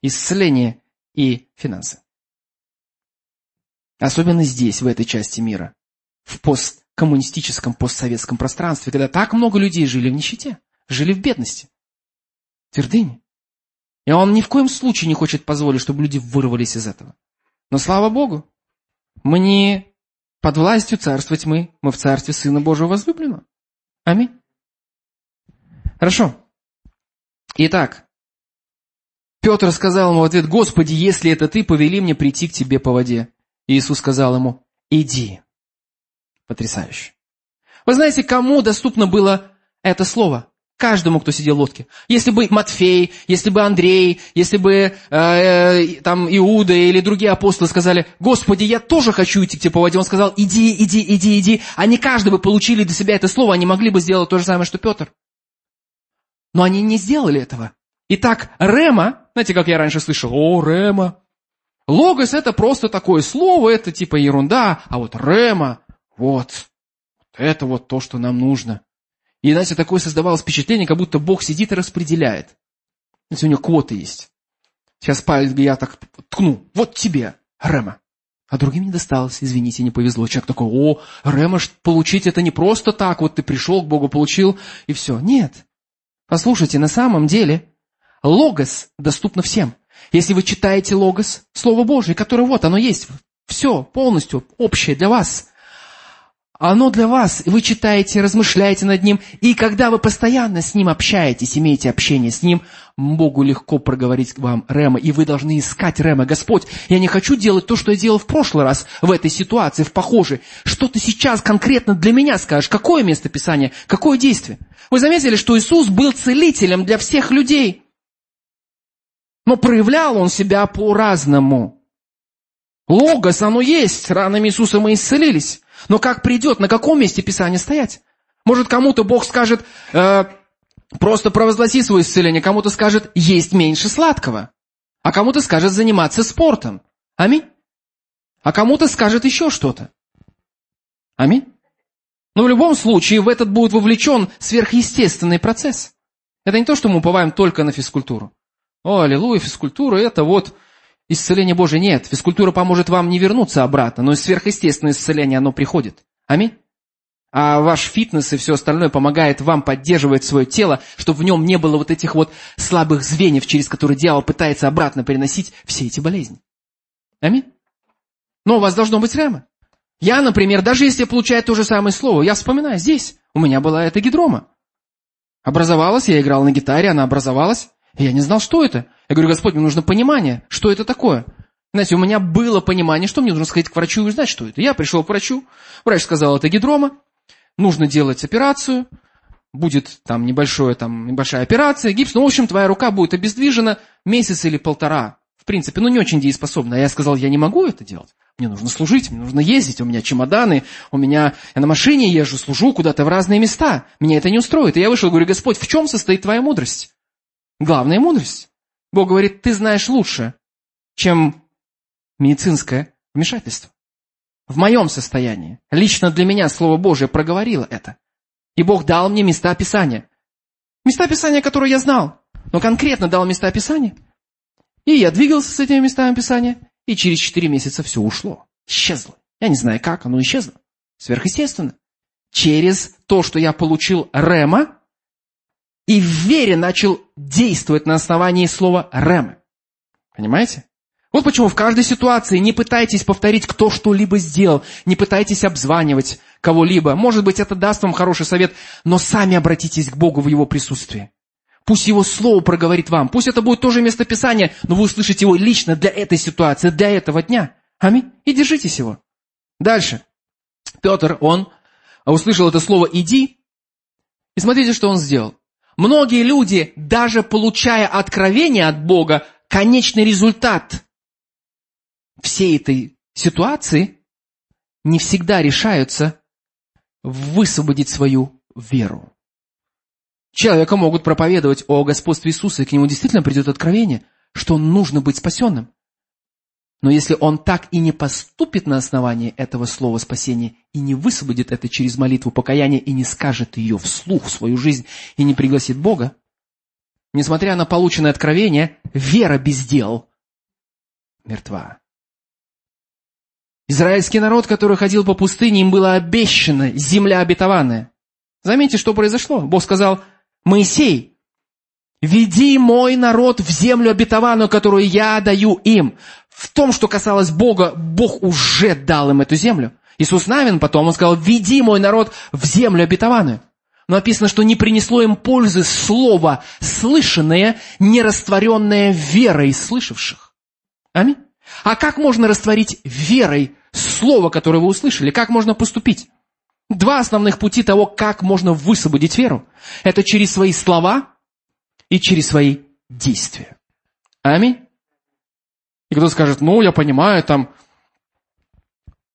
[SPEAKER 1] исцеление и финансы. Особенно здесь, в этой части мира, в посткоммунистическом, постсоветском пространстве, когда так много людей жили в нищете, жили в бедности, твердыне. И он ни в коем случае не хочет позволить, чтобы люди вырвались из этого. Но слава Богу, мы не под властью царства тьмы, мы в царстве Сына Божьего возлюбленного. Аминь. Хорошо. Итак, Петр сказал ему в ответ, «Господи, если это ты, повели мне прийти к тебе по воде». И Иисус сказал ему, «Иди». Потрясающе. Вы знаете, кому доступно было это слово? Каждому, кто сидел в лодке. Если бы Матфей, если бы Андрей, если бы э, э, там Иуда или другие апостолы сказали, «Господи, я тоже хочу идти к тебе по воде», он сказал, «Иди, иди, иди, иди». Они каждый бы получили для себя это слово, они могли бы сделать то же самое, что Петр. Но они не сделали этого. Итак, рема, знаете, как я раньше слышал, о, рема. Логос это просто такое слово, это типа ерунда, а вот рема, вот, это вот то, что нам нужно. И, знаете, такое создавалось впечатление, как будто Бог сидит и распределяет. Знаете, у него квоты есть. Сейчас палец я так ткну, вот тебе, рема. А другим не досталось, извините, не повезло. Человек такой, о, рема получить это не просто так, вот ты пришел к Богу, получил, и все. Нет. Послушайте, на самом деле, Логос доступно всем. Если вы читаете Логос, Слово Божие, которое вот, оно есть, все полностью общее для вас. Оно для вас, вы читаете, размышляете над ним, и когда вы постоянно с ним общаетесь, имеете общение с ним, Богу легко проговорить вам Рема, и вы должны искать Рема. Господь, я не хочу делать то, что я делал в прошлый раз в этой ситуации, в похожей. Что ты сейчас конкретно для меня скажешь? Какое место Писания? Какое действие? Вы заметили, что Иисус был целителем для всех людей. Но проявлял он себя по-разному. Логос, оно есть. Ранами Иисуса мы исцелились. Но как придет, на каком месте Писания стоять? Может, кому-то Бог скажет, э, просто провозгласи свое исцеление, кому-то скажет, есть меньше сладкого. А кому-то скажет заниматься спортом. Аминь. А кому-то скажет еще что-то. Аминь. Но в любом случае в этот будет вовлечен сверхъестественный процесс. Это не то, что мы уповаем только на физкультуру. О, аллилуйя, физкультура это вот исцеление Божие. Нет, физкультура поможет вам не вернуться обратно, но сверхъестественное исцеление, оно приходит. Аминь. А ваш фитнес и все остальное помогает вам поддерживать свое тело, чтобы в нем не было вот этих вот слабых звеньев, через которые дьявол пытается обратно переносить все эти болезни. Аминь. Но у вас должно быть рема. Я, например, даже если получаю то же самое слово, я вспоминаю, здесь у меня была эта гидрома. Образовалась, я играл на гитаре, она образовалась, я не знал, что это. Я говорю, Господь, мне нужно понимание, что это такое. Знаете, у меня было понимание, что мне нужно сходить к врачу и узнать, что это. Я пришел к врачу, врач сказал, это гидрома, нужно делать операцию, будет там небольшое, там небольшая операция, гипс, ну, в общем, твоя рука будет обездвижена месяц или полтора. В принципе, ну, не очень дееспособна. А я сказал, я не могу это делать. Мне нужно служить, мне нужно ездить, у меня чемоданы, у меня... Я на машине езжу, служу куда-то в разные места. Меня это не устроит. И я вышел и говорю, Господь, в чем состоит твоя мудрость? Главная мудрость. Бог говорит, ты знаешь лучше, чем медицинское вмешательство. В моем состоянии. Лично для меня Слово Божие проговорило это. И Бог дал мне места Писания. Места Писания, которые я знал. Но конкретно дал места Писания. И я двигался с этими местами Писания. И через четыре месяца все ушло. Исчезло. Я не знаю как, оно исчезло. Сверхъестественно. Через то, что я получил Рема, и в вере начал действовать на основании слова Рема. Понимаете? Вот почему в каждой ситуации не пытайтесь повторить, кто что-либо сделал, не пытайтесь обзванивать кого-либо. Может быть, это даст вам хороший совет, но сами обратитесь к Богу в Его присутствии. Пусть Его Слово проговорит вам. Пусть это будет тоже местописание, но вы услышите его лично для этой ситуации, для этого дня. Аминь. И держитесь его. Дальше. Петр, он услышал это слово «иди», и смотрите, что он сделал. Многие люди, даже получая откровение от Бога, конечный результат всей этой ситуации не всегда решаются высвободить свою веру. Человека могут проповедовать о господстве Иисуса, и к нему действительно придет откровение, что нужно быть спасенным. Но если он так и не поступит на основании этого слова спасения и не высвободит это через молитву покаяния и не скажет ее вслух в свою жизнь и не пригласит Бога, несмотря на полученное откровение, вера без дел мертва. Израильский народ, который ходил по пустыне, им было обещано земля обетованная. Заметьте, что произошло. Бог сказал, Моисей, веди мой народ в землю обетованную, которую я даю им. В том, что касалось Бога, Бог уже дал им эту землю. Иисус Навин потом, он сказал, веди мой народ в землю обетованную. Но написано, что не принесло им пользы слово, слышанное, не растворенное верой слышавших. Аминь. А как можно растворить верой слово, которое вы услышали? Как можно поступить? Два основных пути того, как можно высвободить веру. Это через свои слова и через свои действия. Аминь. И кто скажет, ну, я понимаю, там,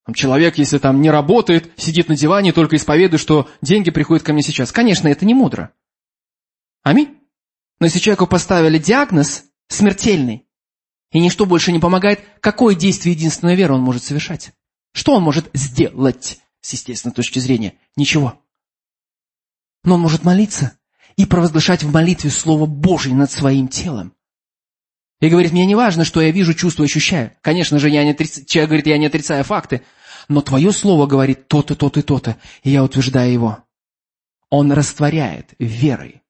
[SPEAKER 1] там человек, если там не работает, сидит на диване, только исповедует, что деньги приходят ко мне сейчас. Конечно, это не мудро. Аминь. Но если человеку поставили диагноз смертельный, и ничто больше не помогает, какое действие единственная вера он может совершать? Что он может сделать? с естественной точки зрения, ничего. Но он может молиться и провозглашать в молитве Слово Божье над своим телом. И говорит, мне не важно, что я вижу, чувствую, ощущаю. Конечно же, я не отриц... человек говорит, я не отрицаю факты, но твое слово говорит то-то, то-то и то-то, и я утверждаю его. Он растворяет верой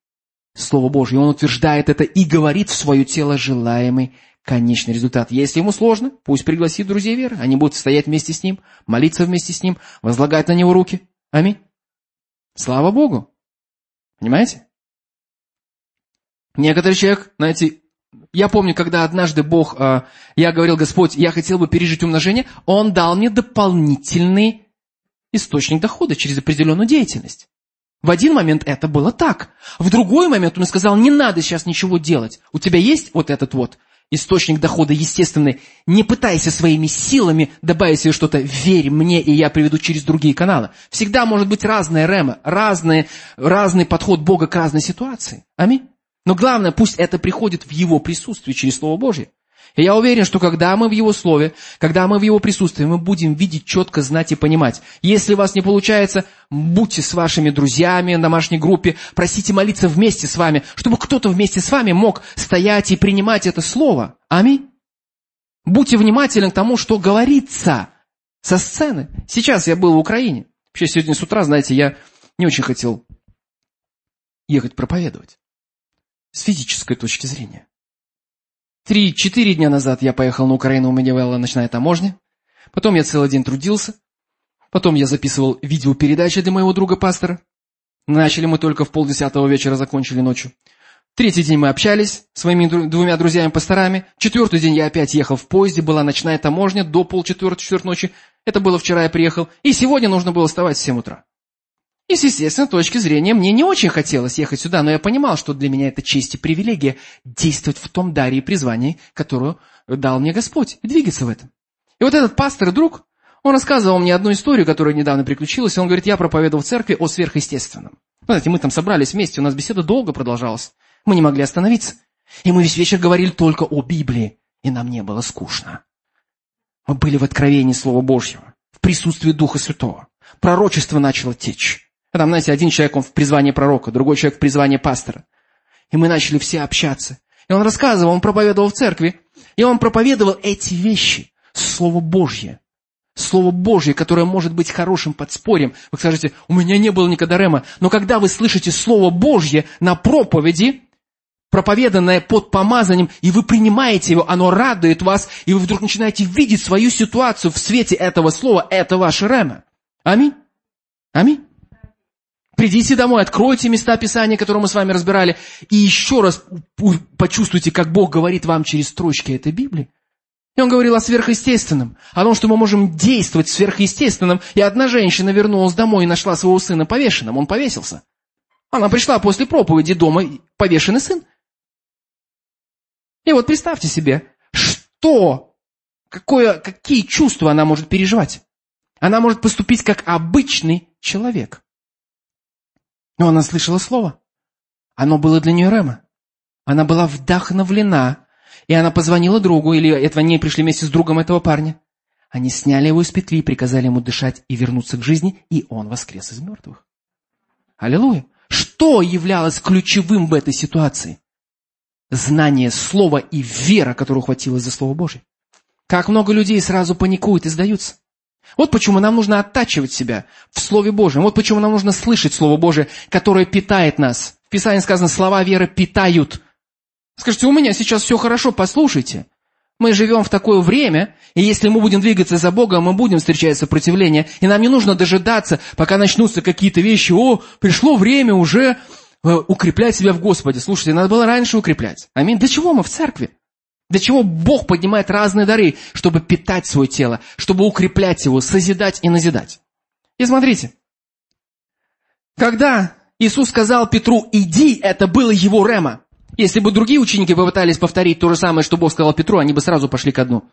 [SPEAKER 1] Слово Божье, он утверждает это и говорит в свое тело желаемый конечный результат. Если ему сложно, пусть пригласит друзей веры. Они будут стоять вместе с ним, молиться вместе с ним, возлагать на него руки. Аминь. Слава Богу. Понимаете? Некоторый человек, знаете, я помню, когда однажды Бог, э, я говорил, Господь, я хотел бы пережить умножение, Он дал мне дополнительный источник дохода через определенную деятельность. В один момент это было так. В другой момент он сказал, не надо сейчас ничего делать. У тебя есть вот этот вот источник дохода естественный. Не пытайся своими силами добавить себе что-то. Верь мне, и я приведу через другие каналы. Всегда может быть разная рема, разные, разный подход Бога к разной ситуации. Аминь. Но главное, пусть это приходит в Его присутствии через Слово Божье. И я уверен, что когда мы в Его Слове, когда мы в Его присутствии, мы будем видеть, четко знать и понимать. Если у вас не получается, будьте с вашими друзьями в домашней группе, просите молиться вместе с вами, чтобы кто-то вместе с вами мог стоять и принимать это Слово. Аминь. Будьте внимательны к тому, что говорится со сцены. Сейчас я был в Украине. Вообще сегодня с утра, знаете, я не очень хотел ехать проповедовать. С физической точки зрения. Три-четыре дня назад я поехал на Украину, у меня была ночная таможня. Потом я целый день трудился. Потом я записывал видеопередачи для моего друга-пастора. Начали мы только в полдесятого вечера, закончили ночью. Третий день мы общались своими двумя друзьями-пасторами. Четвертый день я опять ехал в поезде, была ночная таможня до полчетвертого, четвертой ночи. Это было вчера, я приехал. И сегодня нужно было вставать в 7 утра. И с естественной точки зрения мне не очень хотелось ехать сюда, но я понимал, что для меня это честь и привилегия действовать в том даре и призвании, которую дал мне Господь, и двигаться в этом. И вот этот пастор, друг, он рассказывал мне одну историю, которая недавно приключилась. Он говорит, я проповедовал в церкви о сверхъестественном. Знаете, мы там собрались вместе, у нас беседа долго продолжалась. Мы не могли остановиться. И мы весь вечер говорили только о Библии, и нам не было скучно. Мы были в откровении Слова Божьего, в присутствии Духа Святого. Пророчество начало течь. Там, знаете, один человек, он в призвании пророка, другой человек в призвании пастора. И мы начали все общаться. И он рассказывал, он проповедовал в церкви, и он проповедовал эти вещи, Слово Божье. Слово Божье, которое может быть хорошим подспорьем. Вы скажете, у меня не было никогда рема. Но когда вы слышите Слово Божье на проповеди, проповеданное под помазанием, и вы принимаете его, оно радует вас, и вы вдруг начинаете видеть свою ситуацию в свете этого слова, это ваше рема. Аминь. Аминь. Придите домой, откройте места Писания, которые мы с вами разбирали, и еще раз почувствуйте, как Бог говорит вам через строчки этой Библии. И он говорил о сверхъестественном, о том, что мы можем действовать сверхъестественным. И одна женщина вернулась домой и нашла своего сына повешенным. Он повесился. Она пришла после проповеди дома, повешенный сын. И вот представьте себе, что, какое, какие чувства она может переживать. Она может поступить как обычный человек. Но она слышала слово. Оно было для нее Рема. Она была вдохновлена, и она позвонила другу, или этого не пришли вместе с другом этого парня. Они сняли его из петли, приказали ему дышать и вернуться к жизни, и он воскрес из мертвых. Аллилуйя. Что являлось ключевым в этой ситуации? Знание слова и вера, которую хватило за Слово Божье. Как много людей сразу паникуют и сдаются. Вот почему нам нужно оттачивать себя в Слове Божьем. Вот почему нам нужно слышать Слово Божие, которое питает нас. В Писании сказано, слова веры питают. Скажите, у меня сейчас все хорошо, послушайте. Мы живем в такое время, и если мы будем двигаться за Богом, мы будем встречать сопротивление. И нам не нужно дожидаться, пока начнутся какие-то вещи. О, пришло время уже э, укреплять себя в Господе. Слушайте, надо было раньше укреплять. Аминь. Для чего мы в церкви? Для чего Бог поднимает разные дары? Чтобы питать свое тело, чтобы укреплять его, созидать и назидать. И смотрите, когда Иисус сказал Петру, иди, это было его рема. Если бы другие ученики попытались повторить то же самое, что Бог сказал Петру, они бы сразу пошли ко дну.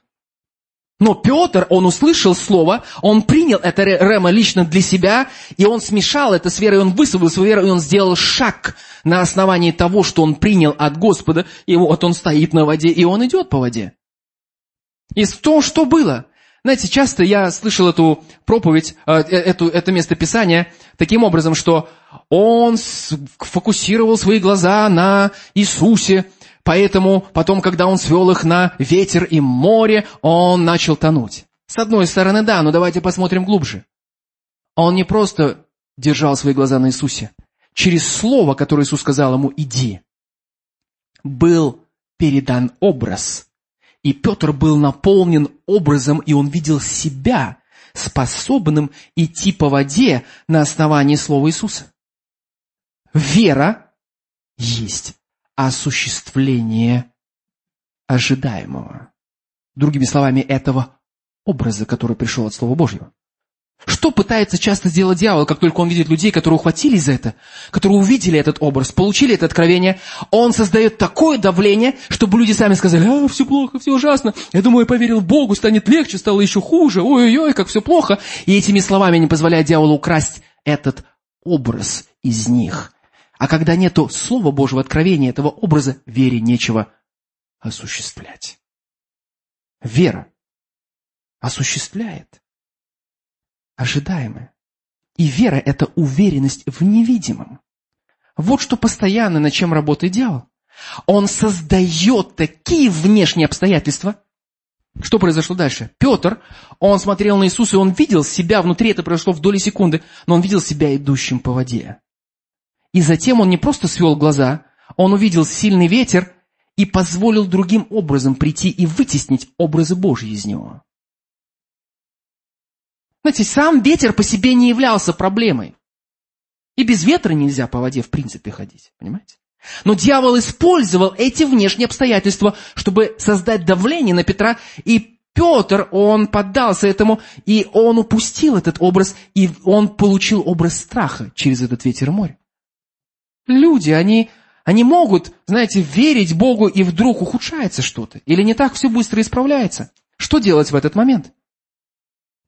[SPEAKER 1] Но Петр, он услышал слово, он принял это рема лично для себя, и он смешал это с верой, он высвободил свою веру, и он сделал шаг на основании того, что он принял от Господа, и вот он стоит на воде, и он идет по воде. И то, что было. Знаете, часто я слышал эту проповедь, э, э, эту, это место Писания таким образом, что он фокусировал свои глаза на Иисусе, Поэтому потом, когда он свел их на ветер и море, он начал тонуть. С одной стороны, да, но давайте посмотрим глубже. Он не просто держал свои глаза на Иисусе. Через слово, которое Иисус сказал ему «иди», был передан образ. И Петр был наполнен образом, и он видел себя способным идти по воде на основании слова Иисуса. Вера есть осуществление ожидаемого. Другими словами, этого образа, который пришел от Слова Божьего. Что пытается часто сделать дьявол, как только он видит людей, которые ухватились за это, которые увидели этот образ, получили это откровение, он создает такое давление, чтобы люди сами сказали, а, все плохо, все ужасно, я думаю, я поверил Богу, станет легче, стало еще хуже, ой-ой-ой, как все плохо. И этими словами не позволяет дьяволу украсть этот образ из них. А когда нету Слова Божьего откровения этого образа, вере нечего осуществлять. Вера осуществляет ожидаемое. И вера – это уверенность в невидимом. Вот что постоянно над чем работает дьявол. Он создает такие внешние обстоятельства. Что произошло дальше? Петр, он смотрел на Иисуса, и он видел себя внутри, это произошло в доли секунды, но он видел себя идущим по воде. И затем он не просто свел глаза, он увидел сильный ветер, и позволил другим образом прийти и вытеснить образы Божьи из него. Знаете, сам ветер по себе не являлся проблемой. И без ветра нельзя по воде в принципе ходить, понимаете? Но дьявол использовал эти внешние обстоятельства, чтобы создать давление на Петра, и Петр, он поддался этому, и он упустил этот образ, и он получил образ страха через этот ветер и море. Люди, они, они могут, знаете, верить Богу, и вдруг ухудшается что-то, или не так все быстро исправляется. Что делать в этот момент?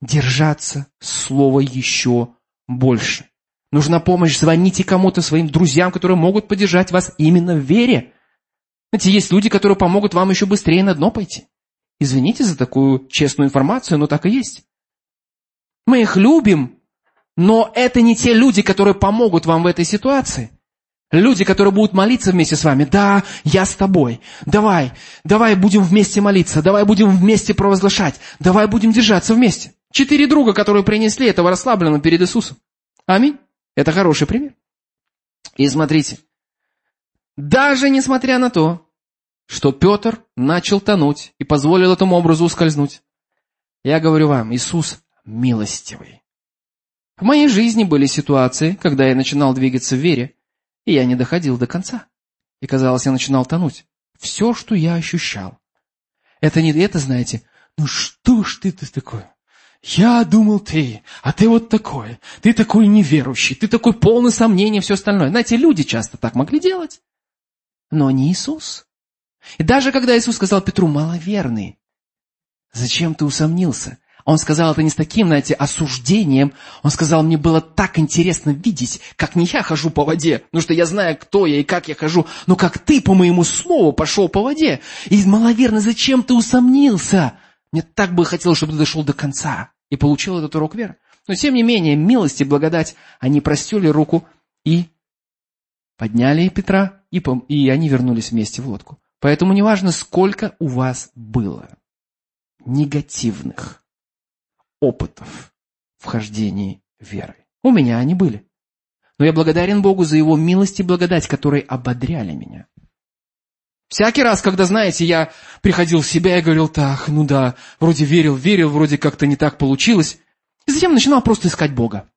[SPEAKER 1] Держаться слова еще больше. Нужна помощь, звоните кому-то, своим друзьям, которые могут поддержать вас именно в вере. Знаете, есть люди, которые помогут вам еще быстрее на дно пойти. Извините за такую честную информацию, но так и есть. Мы их любим, но это не те люди, которые помогут вам в этой ситуации. Люди, которые будут молиться вместе с вами. Да, я с тобой. Давай, давай будем вместе молиться. Давай будем вместе провозглашать. Давай будем держаться вместе. Четыре друга, которые принесли этого расслабленного перед Иисусом. Аминь. Это хороший пример. И смотрите, даже несмотря на то, что Петр начал тонуть и позволил этому образу ускользнуть, я говорю вам, Иисус милостивый. В моей жизни были ситуации, когда я начинал двигаться в вере, и я не доходил до конца. И казалось, я начинал тонуть. Все, что я ощущал. Это не это, знаете, ну что ж ты, ты такой? Я думал ты, а ты вот такой. Ты такой неверующий, ты такой полный сомнений и все остальное. Знаете, люди часто так могли делать. Но не Иисус. И даже когда Иисус сказал Петру, маловерный, зачем ты усомнился? Он сказал это не с таким, знаете, осуждением. Он сказал, мне было так интересно видеть, как не я хожу по воде, потому что я знаю, кто я и как я хожу, но как ты по моему слову пошел по воде. И маловерно, зачем ты усомнился? Мне так бы хотелось, чтобы ты дошел до конца и получил этот урок веры. Но тем не менее, милость и благодать, они простили руку и подняли Петра, и, и они вернулись вместе в лодку. Поэтому неважно, сколько у вас было негативных опытов вхождении веры. У меня они были. Но я благодарен Богу за Его милость и благодать, которые ободряли меня. Всякий раз, когда, знаете, я приходил в себя и говорил, так, ну да, вроде верил, верил, вроде как-то не так получилось. И затем начинал просто искать Бога.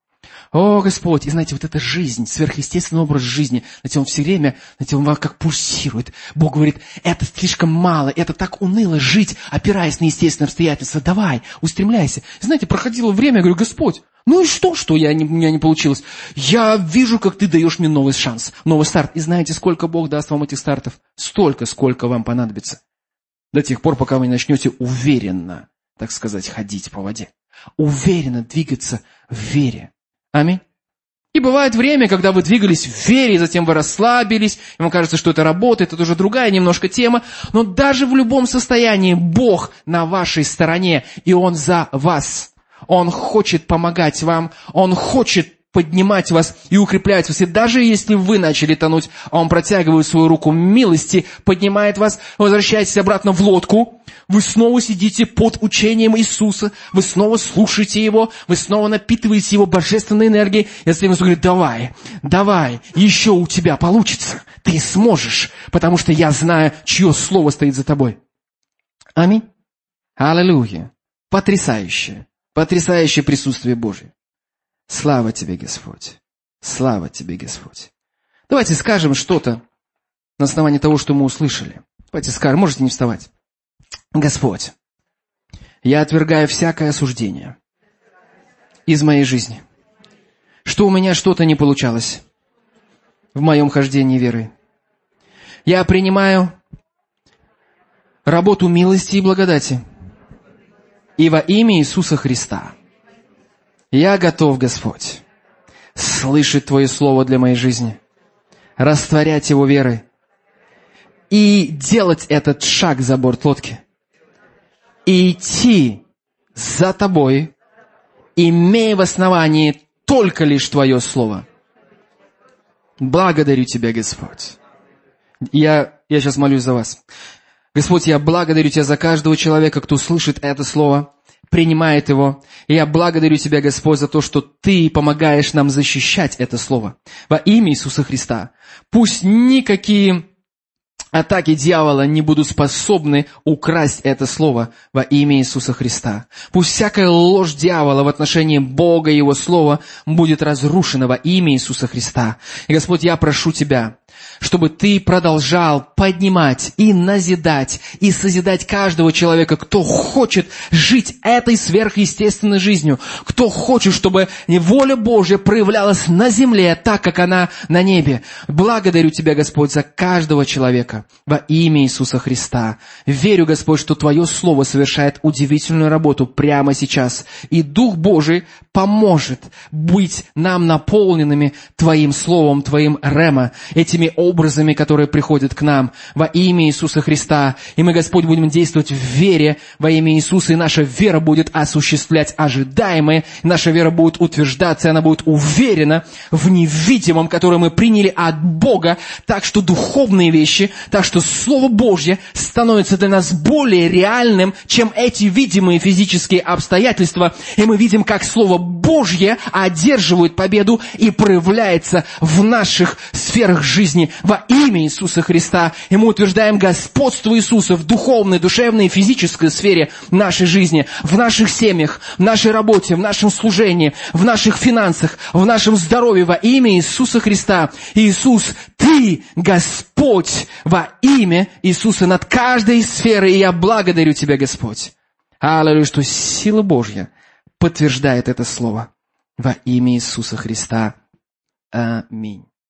[SPEAKER 1] О, Господь, и знаете, вот эта жизнь, сверхъестественный образ жизни, знаете, он все время, знаете, он как пульсирует. Бог говорит, это слишком мало, это так уныло жить, опираясь на естественные обстоятельства. Давай, устремляйся. И знаете, проходило время, я говорю, Господь, ну и что, что я не, у меня не получилось? Я вижу, как ты даешь мне новый шанс, новый старт. И знаете, сколько Бог даст вам этих стартов? Столько, сколько вам понадобится. До тех пор, пока вы не начнете уверенно, так сказать, ходить по воде. Уверенно двигаться в вере. Аминь. И бывает время, когда вы двигались в вере, и затем вы расслабились, и вам кажется, что это работает, это уже другая немножко тема, но даже в любом состоянии Бог на вашей стороне, и Он за вас. Он хочет помогать вам, Он хочет поднимать вас и укреплять вас. И даже если вы начали тонуть, а Он протягивает свою руку милости, поднимает вас, возвращаетесь обратно в лодку, вы снова сидите под учением Иисуса, вы снова слушаете Его, вы снова напитываете Его божественной энергией. И Иисус говорит, давай, давай, еще у тебя получится. Ты сможешь, потому что я знаю, чье слово стоит за тобой. Аминь. Аллилуйя. Потрясающее. Потрясающее присутствие Божие. Слава тебе, Господь. Слава тебе, Господь. Давайте скажем что-то на основании того, что мы услышали. Давайте скажем, можете не вставать. Господь, я отвергаю всякое осуждение из моей жизни, что у меня что-то не получалось в моем хождении веры. Я принимаю работу милости и благодати. И во имя Иисуса Христа – я готов, Господь, слышать Твое Слово для моей жизни, растворять его верой и делать этот шаг за борт лодки. И идти за Тобой, имея в основании только лишь Твое Слово. Благодарю Тебя, Господь. Я, я сейчас молюсь за вас. Господь, я благодарю Тебя за каждого человека, кто слышит это Слово – принимает его. И я благодарю Тебя, Господь, за то, что Ты помогаешь нам защищать это Слово. Во имя Иисуса Христа. Пусть никакие атаки дьявола не будут способны украсть это слово во имя Иисуса Христа. Пусть всякая ложь дьявола в отношении Бога и Его Слова будет разрушена во имя Иисуса Христа. И, Господь, я прошу Тебя, чтобы Ты продолжал поднимать и назидать, и созидать каждого человека, кто хочет жить этой сверхъестественной жизнью, кто хочет, чтобы воля Божья проявлялась на земле так, как она на небе. Благодарю Тебя, Господь, за каждого человека во имя Иисуса Христа. Верю, Господь, что Твое Слово совершает удивительную работу прямо сейчас, и Дух Божий поможет быть нам наполненными Твоим Словом, Твоим Рема, этими образами, которые приходят к нам во имя Иисуса Христа. И мы, Господь, будем действовать в вере во имя Иисуса, и наша вера будет осуществлять ожидаемое, наша вера будет утверждаться, и она будет уверена в невидимом, которое мы приняли от Бога, так что духовные вещи, так что Слово Божье становится для нас более реальным, чем эти видимые физические обстоятельства, и мы видим, как Слово Божье одерживает победу и проявляется в наших сферах жизни во имя Иисуса Христа. И мы утверждаем господство Иисуса в духовной, душевной и физической сфере нашей жизни, в наших семьях, в нашей работе, в нашем служении, в наших финансах, в нашем здоровье во имя Иисуса Христа. Иисус, Ты Господь во имя Иисуса над каждой сферой, и я благодарю Тебя, Господь. Аллилуйя, что сила Божья подтверждает это слово во имя Иисуса Христа. Аминь.